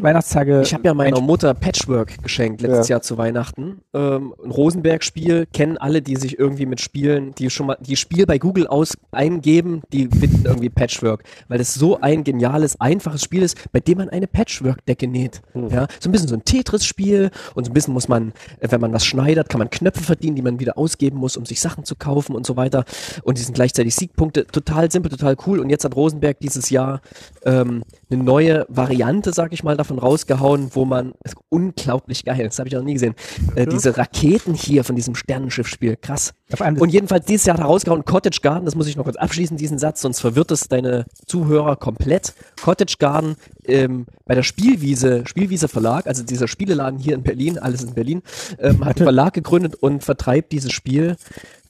Weihnachtstage. Ich habe ja meiner Mutter Patchwork geschenkt letztes Jahr zu Weihnachten. Ähm, ein Rosenberg-Spiel kennen alle, die sich irgendwie mit Spielen, die schon mal die Spiel bei Google aus eingeben, die finden irgendwie Patchwork, weil das so ein geniales, einfaches Spiel ist, bei dem man eine Patchwork-Decke näht. Ja, so ein bisschen so ein Tetris-Spiel und so ein bisschen muss man, wenn man was schneidet, kann man Knöpfe verdienen, die man wieder ausgeben muss, um sich Sachen zu kaufen und so weiter. Und die sind gleichzeitig Siegpunkte. Total simpel, total cool. Und jetzt hat Rosenberg dieses Jahr ähm, eine neue Variante, sag ich mal, davon rausgehauen, wo man, ist unglaublich geil, das habe ich noch nie gesehen, äh, diese Raketen hier von diesem Sternenschiffspiel, krass. Und jedenfalls dieses Jahr hat er rausgehauen, Cottage Garden, das muss ich noch kurz abschließen, diesen Satz, sonst verwirrt es deine Zuhörer komplett. Cottage Garden ähm, bei der Spielwiese, Spielwiese Verlag, also dieser Spieleladen hier in Berlin, alles in Berlin, ähm, hat einen <laughs> Verlag gegründet und vertreibt dieses Spiel,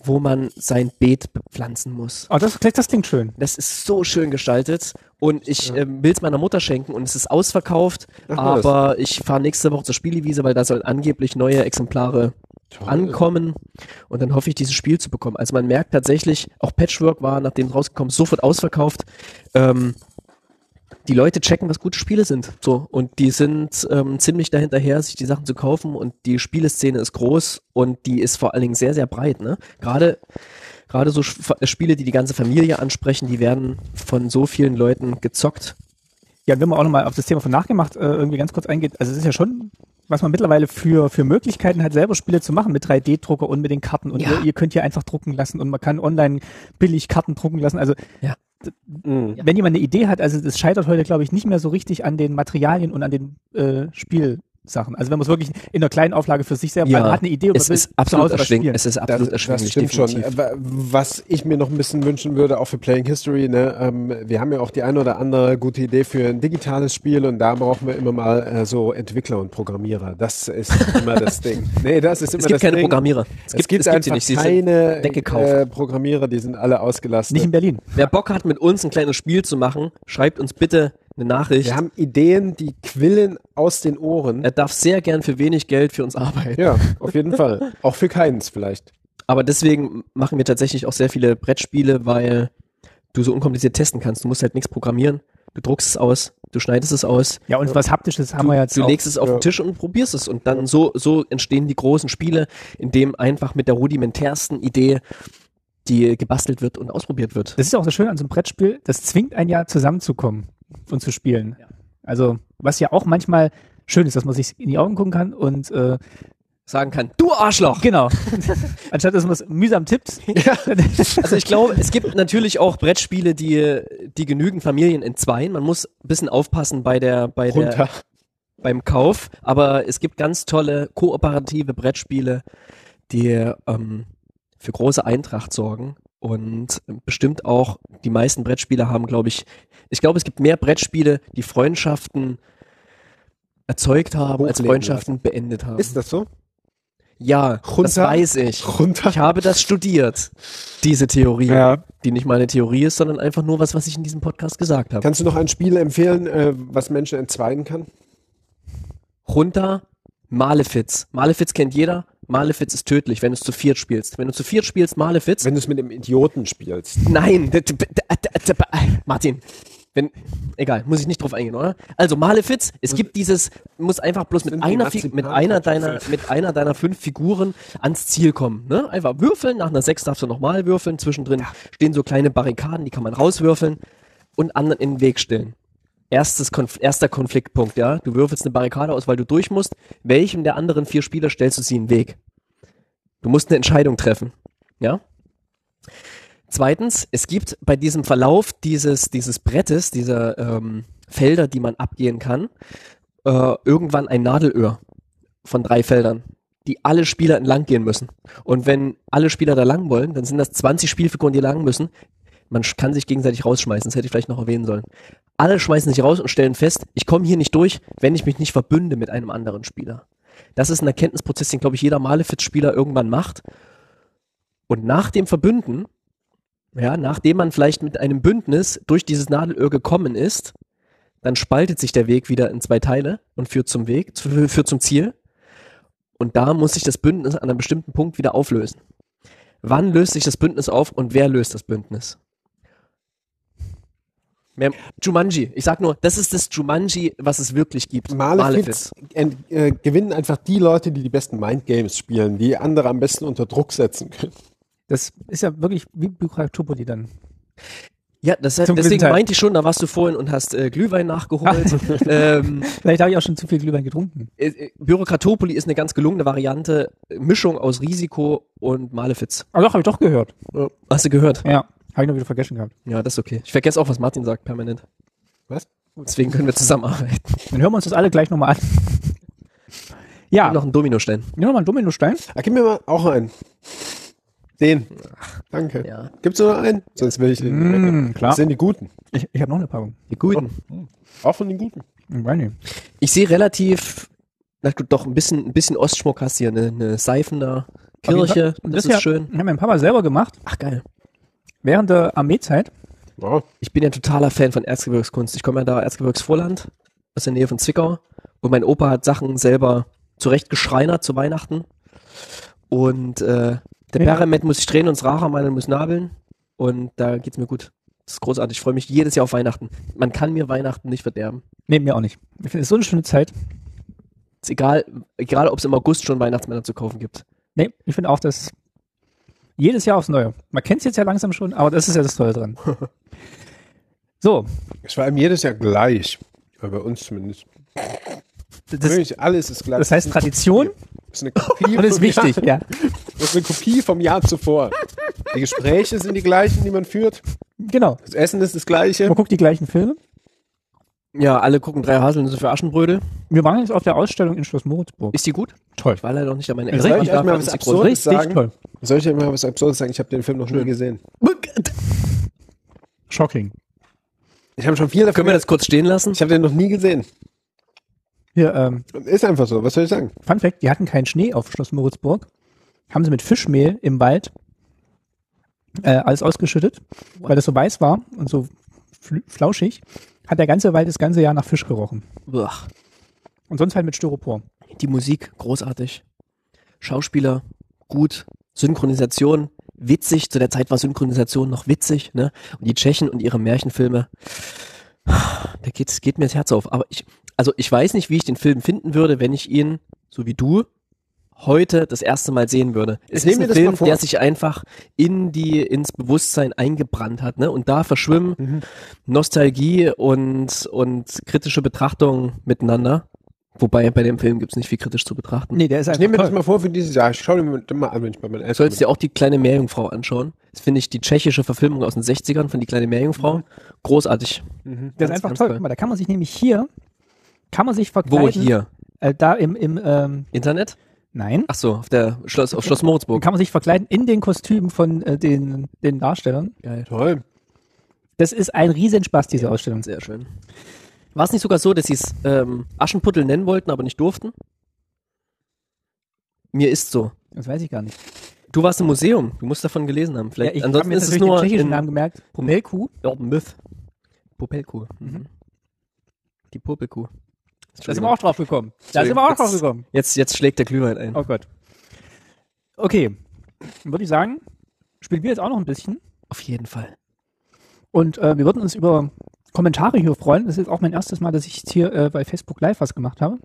wo man sein Beet bepflanzen muss. oh, das, das klingt schön. Das ist so schön gestaltet und ich ähm, will es meiner Mutter schenken und es ist ausverkauft, Ach, was. aber ich fahre nächste Woche zur Spielewiese, weil da sollen angeblich neue Exemplare Toll. ankommen und dann hoffe ich, dieses Spiel zu bekommen. Also man merkt tatsächlich, auch Patchwork war, nachdem es rausgekommen ist, sofort ausverkauft. Ähm, die Leute checken, was gute Spiele sind. So. Und die sind ähm, ziemlich dahinterher, sich die Sachen zu kaufen. Und die Spieleszene ist groß und die ist vor allen Dingen sehr, sehr breit. Ne? Gerade, gerade so Sch- Spiele, die die ganze Familie ansprechen, die werden von so vielen Leuten gezockt. Ja, wenn man auch nochmal auf das Thema von nachgemacht äh, irgendwie ganz kurz eingeht, also es ist ja schon, was man mittlerweile für, für Möglichkeiten hat, selber Spiele zu machen mit 3D-Drucker und mit den Karten und Ja. ihr, ihr könnt hier einfach drucken lassen und man kann online billig Karten drucken lassen. Also Mhm. Wenn jemand eine Idee hat, also es scheitert heute, glaube ich, nicht mehr so richtig an den Materialien und an den äh, Spielsachen. Also wenn man es wirklich in einer kleinen Auflage für sich selber, Ja, man hat eine Idee und Es ist absolut erschwinglich. Es ist absolut Das, das erschwinglich. stimmt schon. definitiv. Äh, wa- Was ich mir noch ein bisschen wünschen würde, auch für Playing History, ne, ähm, wir haben ja auch die eine oder andere gute Idee für ein digitales Spiel und da brauchen wir immer mal äh, so Entwickler und Programmierer. Das ist immer das <laughs> Ding. Nee, das ist immer Es gibt das keine Ding. Programmierer. Es gibt, es sie einfach keine äh, Programmierer, die sind alle ausgelastet. Nicht in Berlin. Wer Bock hat, mit uns ein kleines Spiel zu machen, schreibt uns bitte eine Nachricht. wir haben Ideen, die quillen aus den Ohren. Er darf sehr gern für wenig Geld für uns arbeiten. Ja, auf jeden Fall. Auch für keins vielleicht. Aber deswegen machen wir tatsächlich auch sehr viele Brettspiele, weil du so unkompliziert testen kannst. Du musst halt nichts programmieren. Du druckst es aus, du schneidest es aus, Ja, und was Haptisches haben wir jetzt du auch. legst es auf ja. den Tisch und probierst es. Und dann so, so entstehen die großen Spiele, in dem einfach mit der rudimentärsten Idee, die gebastelt wird und ausprobiert wird. Das ist auch so schön an so einem Brettspiel, das zwingt ein ja zusammenzukommen und zu spielen. Also, was ja auch manchmal schön ist, dass man sich in die Augen gucken kann und äh, Sagen kann, du Arschloch! genau. <laughs> Anstatt dass man es mühsam tippt. <laughs> Also ich glaube, es gibt natürlich auch Brettspiele, die, die genügen Familien entzweien. Man muss ein bisschen aufpassen bei der, bei der, beim Kauf, aber es gibt ganz tolle kooperative Brettspiele, die ähm, für große Eintracht sorgen und bestimmt auch die meisten Brettspiele haben, glaube ich, ich glaube, es gibt mehr Brettspiele, die Freundschaften erzeugt haben, als Freundschaften beendet haben. Ist das so? ja, das Runter? weiß ich. Runter? Ich habe das studiert, diese Theorie, Ja. die nicht meine Theorie ist, sondern einfach nur was, was ich in diesem Podcast gesagt habe. Kannst du noch ein Spiel empfehlen, äh, was Menschen entzweien kann? runter, Malefiz. Malefiz kennt jeder. Malefiz ist tödlich, wenn du es zu viert spielst. Wenn du zu viert spielst, Malefiz. Wenn du es mit dem Idioten spielst. Nein, Martin. Wenn, egal, muss ich nicht drauf eingehen, oder? Also Malefiz, es gibt dieses, muss einfach bloß mit einer, mit einer deiner, mit einer deiner fünf Figuren ans Ziel kommen, ne? Einfach würfeln, nach einer sechs darfst du nochmal würfeln, zwischendrin stehen so kleine Barrikaden, die kann man rauswürfeln und anderen in den Weg stellen. Erstes Konf erster Konfliktpunkt, ja. Du würfelst eine Barrikade aus, weil du durch musst. Welchem der anderen vier Spieler stellst du sie in den Weg? Du musst eine Entscheidung treffen, ja. Zweitens, es gibt bei diesem Verlauf dieses, dieses Brettes, dieser ähm, Felder, die man abgehen kann, äh, irgendwann ein Nadelöhr von drei Feldern, die alle Spieler entlang gehen müssen. Und wenn alle Spieler da lang wollen, dann sind das 20 Spielfiguren, die lang müssen. Man kann sich gegenseitig rausschmeißen, das hätte ich vielleicht noch erwähnen sollen. Alle schmeißen sich raus und stellen fest, ich komme hier nicht durch, wenn ich mich nicht verbünde mit einem anderen Spieler. Das ist ein Erkenntnisprozess, den, glaube ich, jeder Malefiz-Spieler irgendwann macht. Und nach dem Verbünden ja, nachdem man vielleicht mit einem Bündnis durch dieses Nadelöhr gekommen ist, dann spaltet sich der Weg wieder in zwei Teile und führt zum Weg, führt zum Ziel. Und da muss sich das Bündnis an einem bestimmten Punkt wieder auflösen. Wann löst sich das Bündnis auf und wer löst das Bündnis? Mehr Jumanji. Ich sag nur, das ist das Jumanji, was es wirklich gibt. Malefiz äh, gewinnen einfach die Leute, die die besten Mindgames spielen, die andere am besten unter Druck setzen können. Das ist ja wirklich wie Bukratopoli dann. Ja, das, deswegen Gesundheit. meinte ich schon, da warst du vorhin und hast äh, Glühwein nachgeholt. <laughs> <laughs> ähm, Vielleicht habe ich auch schon zu viel Glühwein getrunken. äh, äh, Bürokratopoli ist eine ganz gelungene Variante. Mischung aus Risiko und Malefiz. Aber doch, habe ich doch gehört. Hast du gehört? Ja, habe ich noch wieder vergessen gehabt. Ja, das ist okay. Ich vergesse auch, was Martin sagt, permanent. Was? Deswegen können wir zusammenarbeiten. Dann hören wir uns das alle gleich nochmal an. Ja, Noch einen Dominostein. ja nochmal ein Dominostein. Ah, gib mir mal auch einen. Den. Danke. Ja. Gibt's nur noch einen? Sonst will ich den. Mm, klar. Das sind die Guten. Ich, ich habe noch eine Packung. Die guten. Auch von den Guten. Ich weiß nicht. Ich sehe relativ, na gut, doch ein bisschen, ein bisschen Ostschmuck hast hier, eine, eine Seifen da. Kirche, das, ja, ist schön. Hat mein Papa selber gemacht, Ach geil. Während der Armeezeit. Ja. Ich bin ja totaler Fan von Erzgebirgskunst. Ich komme ja da Erzgebirgsvorland, aus der Nähe von Zwickau. Und mein Opa hat Sachen selber zurecht geschreinert zu Weihnachten. Und äh, der Ja. Perement muss ich drehen und das Rachermann muss nabeln. Und da geht's mir gut. Das ist großartig. Ich freue mich jedes Jahr auf Weihnachten. Man kann mir Weihnachten nicht verderben. Nee, mir auch nicht. Ich finde es so eine schöne Zeit. Ist egal, egal ob es im August schon Weihnachtsmänner zu kaufen gibt. Nee, ich finde auch, dass jedes Jahr aufs Neue. Man kennt es jetzt ja langsam schon, aber das ist ja das Tolle dran. <laughs> So, Es war einem jedes Jahr gleich. Bei uns zumindest. das, Wirklich, alles ist gleich. das heißt Tradition Das ist eine Kopie <laughs> und ist wichtig, Jahr, ja. Das ist eine Kopie vom Jahr zuvor. Die Gespräche sind die gleichen, die man führt. Genau. Das Essen ist das gleiche. Man guckt die gleichen Filme. Ja, alle gucken drei Haselnüsse für Aschenbrödel. Wir waren jetzt auf der Ausstellung in Schloss Moritzburg. Ist die gut? Toll. Ich war leider noch nicht an meine Soll ich euch mal was. Absurdes sagen? toll. Soll ich euch mal was Absurdes sagen? Ich habe den Film noch nie gesehen. Shocking. Ich habe schon viel davon Können wir das kurz stehen lassen? Ich habe den noch nie gesehen. Hier, ähm, Ist einfach so. Was soll ich sagen? Fun Fact, die hatten keinen Schnee auf Schloss Moritzburg. Haben sie mit Fischmehl im Wald äh, alles ausgeschüttet, weil das so weiß war und so fl- flauschig, hat der ganze Wald das ganze Jahr nach Fisch gerochen. Uah. Und sonst halt mit Styropor. Die Musik, großartig. Schauspieler, gut. Synchronisation, witzig. Zu der Zeit war Synchronisation noch witzig, ne? Und die Tschechen und ihre Märchenfilme. Da geht, geht mir das Herz auf. Aber ich, also ich weiß nicht, wie ich den Film finden würde, wenn ich ihn, so wie du, heute das erste Mal sehen würde. Es nehmen ist ein das Film, der sich einfach in die, ins Bewusstsein eingebrannt hat, ne? Und da verschwimmen Mhm. Nostalgie und, und kritische Betrachtung miteinander. Wobei bei dem Film gibt's nicht viel kritisch zu betrachten. Nee, der ist Ich einfach nehme mir das mal vor für dieses Jahr. Ich schaue mir das mal an, wenn ich bei meinen Du Eltern solltest dir auch die kleine Meerjungfrau anschauen. Das finde ich die tschechische Verfilmung aus den 60ern von die kleine Meerjungfrau. Großartig. Der ist Ganz, einfach ganz toll. toll. Guck mal, da kann man sich nämlich hier, kann man sich verkleiden. Wo hier? Äh, da im, im ähm, Internet? Nein, Ach so, auf der Schloss, auf Schloss Moritzburg. kann man sich verkleiden in den Kostümen von äh, den, den Darstellern. Geil. Toll. Das ist ein Riesenspaß, diese Ausstellung. Sehr schön. War es nicht sogar so, dass sie es ähm, Aschenputtel nennen wollten, aber nicht durften? Mir ist so. Das weiß ich gar nicht. Du warst im Museum, du musst davon gelesen haben. Vielleicht, ja, ich habe ansonsten mir ist es nur den tschechischen in Namen gemerkt. Popelkuh. Urban Myth. Popelkuh. Mhm. Die Popelkuh. Da sind wir auch drauf gekommen. Da sind wir auch drauf gekommen. Jetzt, jetzt schlägt der Glühwein ein. Oh Gott. Okay. Dann würde ich sagen, spielen wir jetzt auch noch ein bisschen. Auf jeden Fall. Und äh, wir würden uns über Kommentare hier freuen. Das ist jetzt auch mein erstes Mal, dass ich jetzt hier äh, bei Facebook Live was gemacht habe.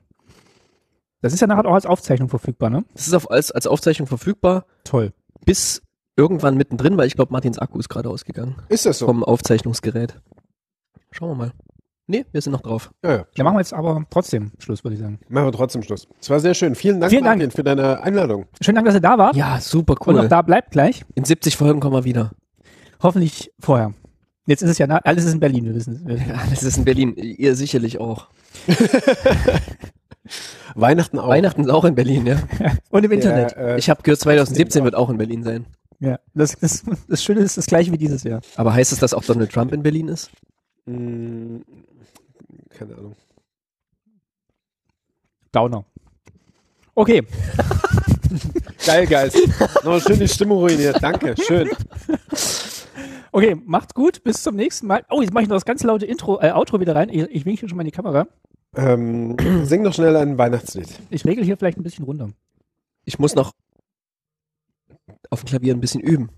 Das ist ja nachher auch als Aufzeichnung verfügbar, ne? Das ist auf, als, als Aufzeichnung verfügbar Toll. bis irgendwann mittendrin, weil ich glaube, Martins Akku ist gerade ausgegangen. Ist das so? Vom Aufzeichnungsgerät. Schauen wir mal. Nee, wir sind noch drauf. Ja, ja. Ja, machen wir jetzt aber trotzdem Schluss, würde ich sagen. Machen wir trotzdem Schluss. Es war sehr schön. Vielen Dank, Vielen Dank. Martin, für deine Einladung. Schönen Dank, dass ihr da wart. Ja, super Und cool. auch da bleibt gleich. In 70 Folgen kommen wir wieder. Hoffentlich vorher. Jetzt ist es ja, alles ist in Berlin, wir wissen es. <laughs> Ja, das ist in Berlin. Ihr sicherlich auch. <laughs> Weihnachten auch. Weihnachten ist auch in Berlin, ja. <laughs> Und im Internet. Ja, äh, Ich habe gehört, 2017 wird auch in Berlin sein. Ja. Das, das, das Schöne ist das gleiche wie dieses Jahr. Aber heißt es, dass auch Donald Trump in Berlin ist? Keine Ahnung. Downer. Okay. <laughs> Geil, Geist. Noch eine schöne Stimmung ruiniert. Danke. Schön. Okay, macht's gut. Bis zum nächsten Mal. Oh, jetzt mache ich noch das ganz laute Intro, äh, Outro wieder rein. Ich, ich winke hier schon mal in die Kamera. Ähm, sing doch schnell ein Weihnachtslied. Ich regel hier vielleicht ein bisschen runter. Ich muss noch auf dem Klavier ein bisschen üben,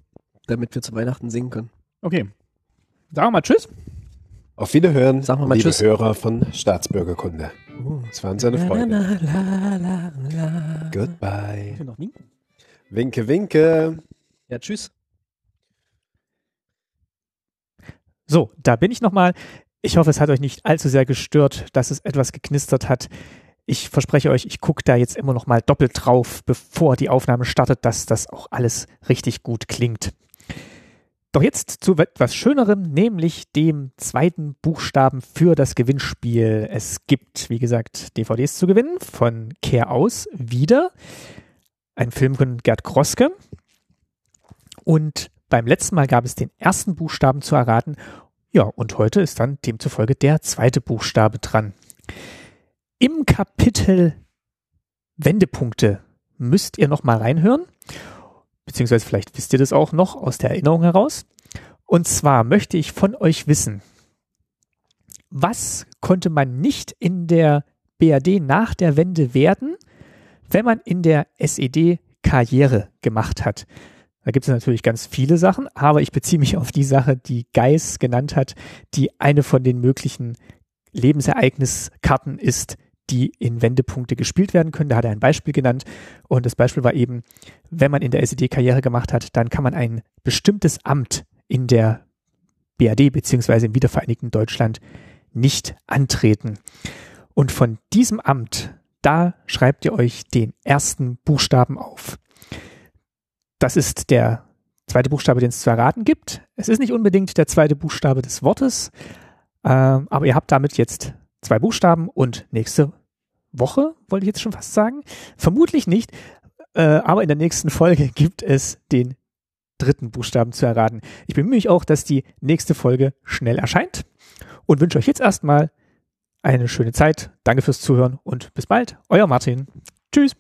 damit wir zu Weihnachten singen können. Okay. Sagen wir mal Tschüss. Auf Wiederhören, Sagen wir mal liebe Tschüss. Hörer von Staatsbürgerkunde. Das war unsere Freude. La, la, la, la. Goodbye. Wir noch winken. Winke, winke. Ja, tschüss. So, da bin ich nochmal. Ich hoffe, es hat euch nicht allzu sehr gestört, dass es etwas geknistert hat. Ich verspreche euch, ich gucke da jetzt immer noch mal doppelt drauf, bevor die Aufnahme startet, dass das auch alles richtig gut klingt. Doch jetzt zu etwas Schönerem, nämlich dem zweiten Buchstaben für das Gewinnspiel. Es gibt, wie gesagt, DVDs zu gewinnen von Kehr aus wieder. Ein Film von Gerd Kroske. Und beim letzten Mal gab es den ersten Buchstaben zu erraten. Ja, und heute ist dann demzufolge der zweite Buchstabe dran. Im Kapitel Wendepunkte müsst ihr noch mal reinhören, beziehungsweise vielleicht wisst ihr das auch noch aus der Erinnerung heraus. Und zwar möchte ich von euch wissen, was konnte man nicht in der BRD nach der Wende werden, wenn man in der SED Karriere gemacht hat? Da gibt es natürlich ganz viele Sachen, aber ich beziehe mich auf die Sache, die Geis genannt hat, die eine von den möglichen Lebensereigniskarten ist, die in Wendepunkte gespielt werden können. Da hat er ein Beispiel genannt und das Beispiel war eben, wenn man in der SED Karriere gemacht hat, dann kann man ein bestimmtes Amt in der BRD beziehungsweise im wiedervereinigten Deutschland nicht antreten. Und von diesem Amt, da schreibt ihr euch den ersten Buchstaben auf. Das ist der zweite Buchstabe, den es zu erraten gibt. Es ist nicht unbedingt der zweite Buchstabe des Wortes, ähm, aber ihr habt damit jetzt zwei Buchstaben und nächste Woche, wollte ich jetzt schon fast sagen, vermutlich nicht, äh, aber in der nächsten Folge <laughs> gibt es den dritten Buchstaben zu erraten. Ich bemühe mich auch, dass die nächste Folge schnell erscheint und wünsche euch jetzt erstmal eine schöne Zeit. Danke fürs Zuhören und bis bald. Euer Martin. Tschüss.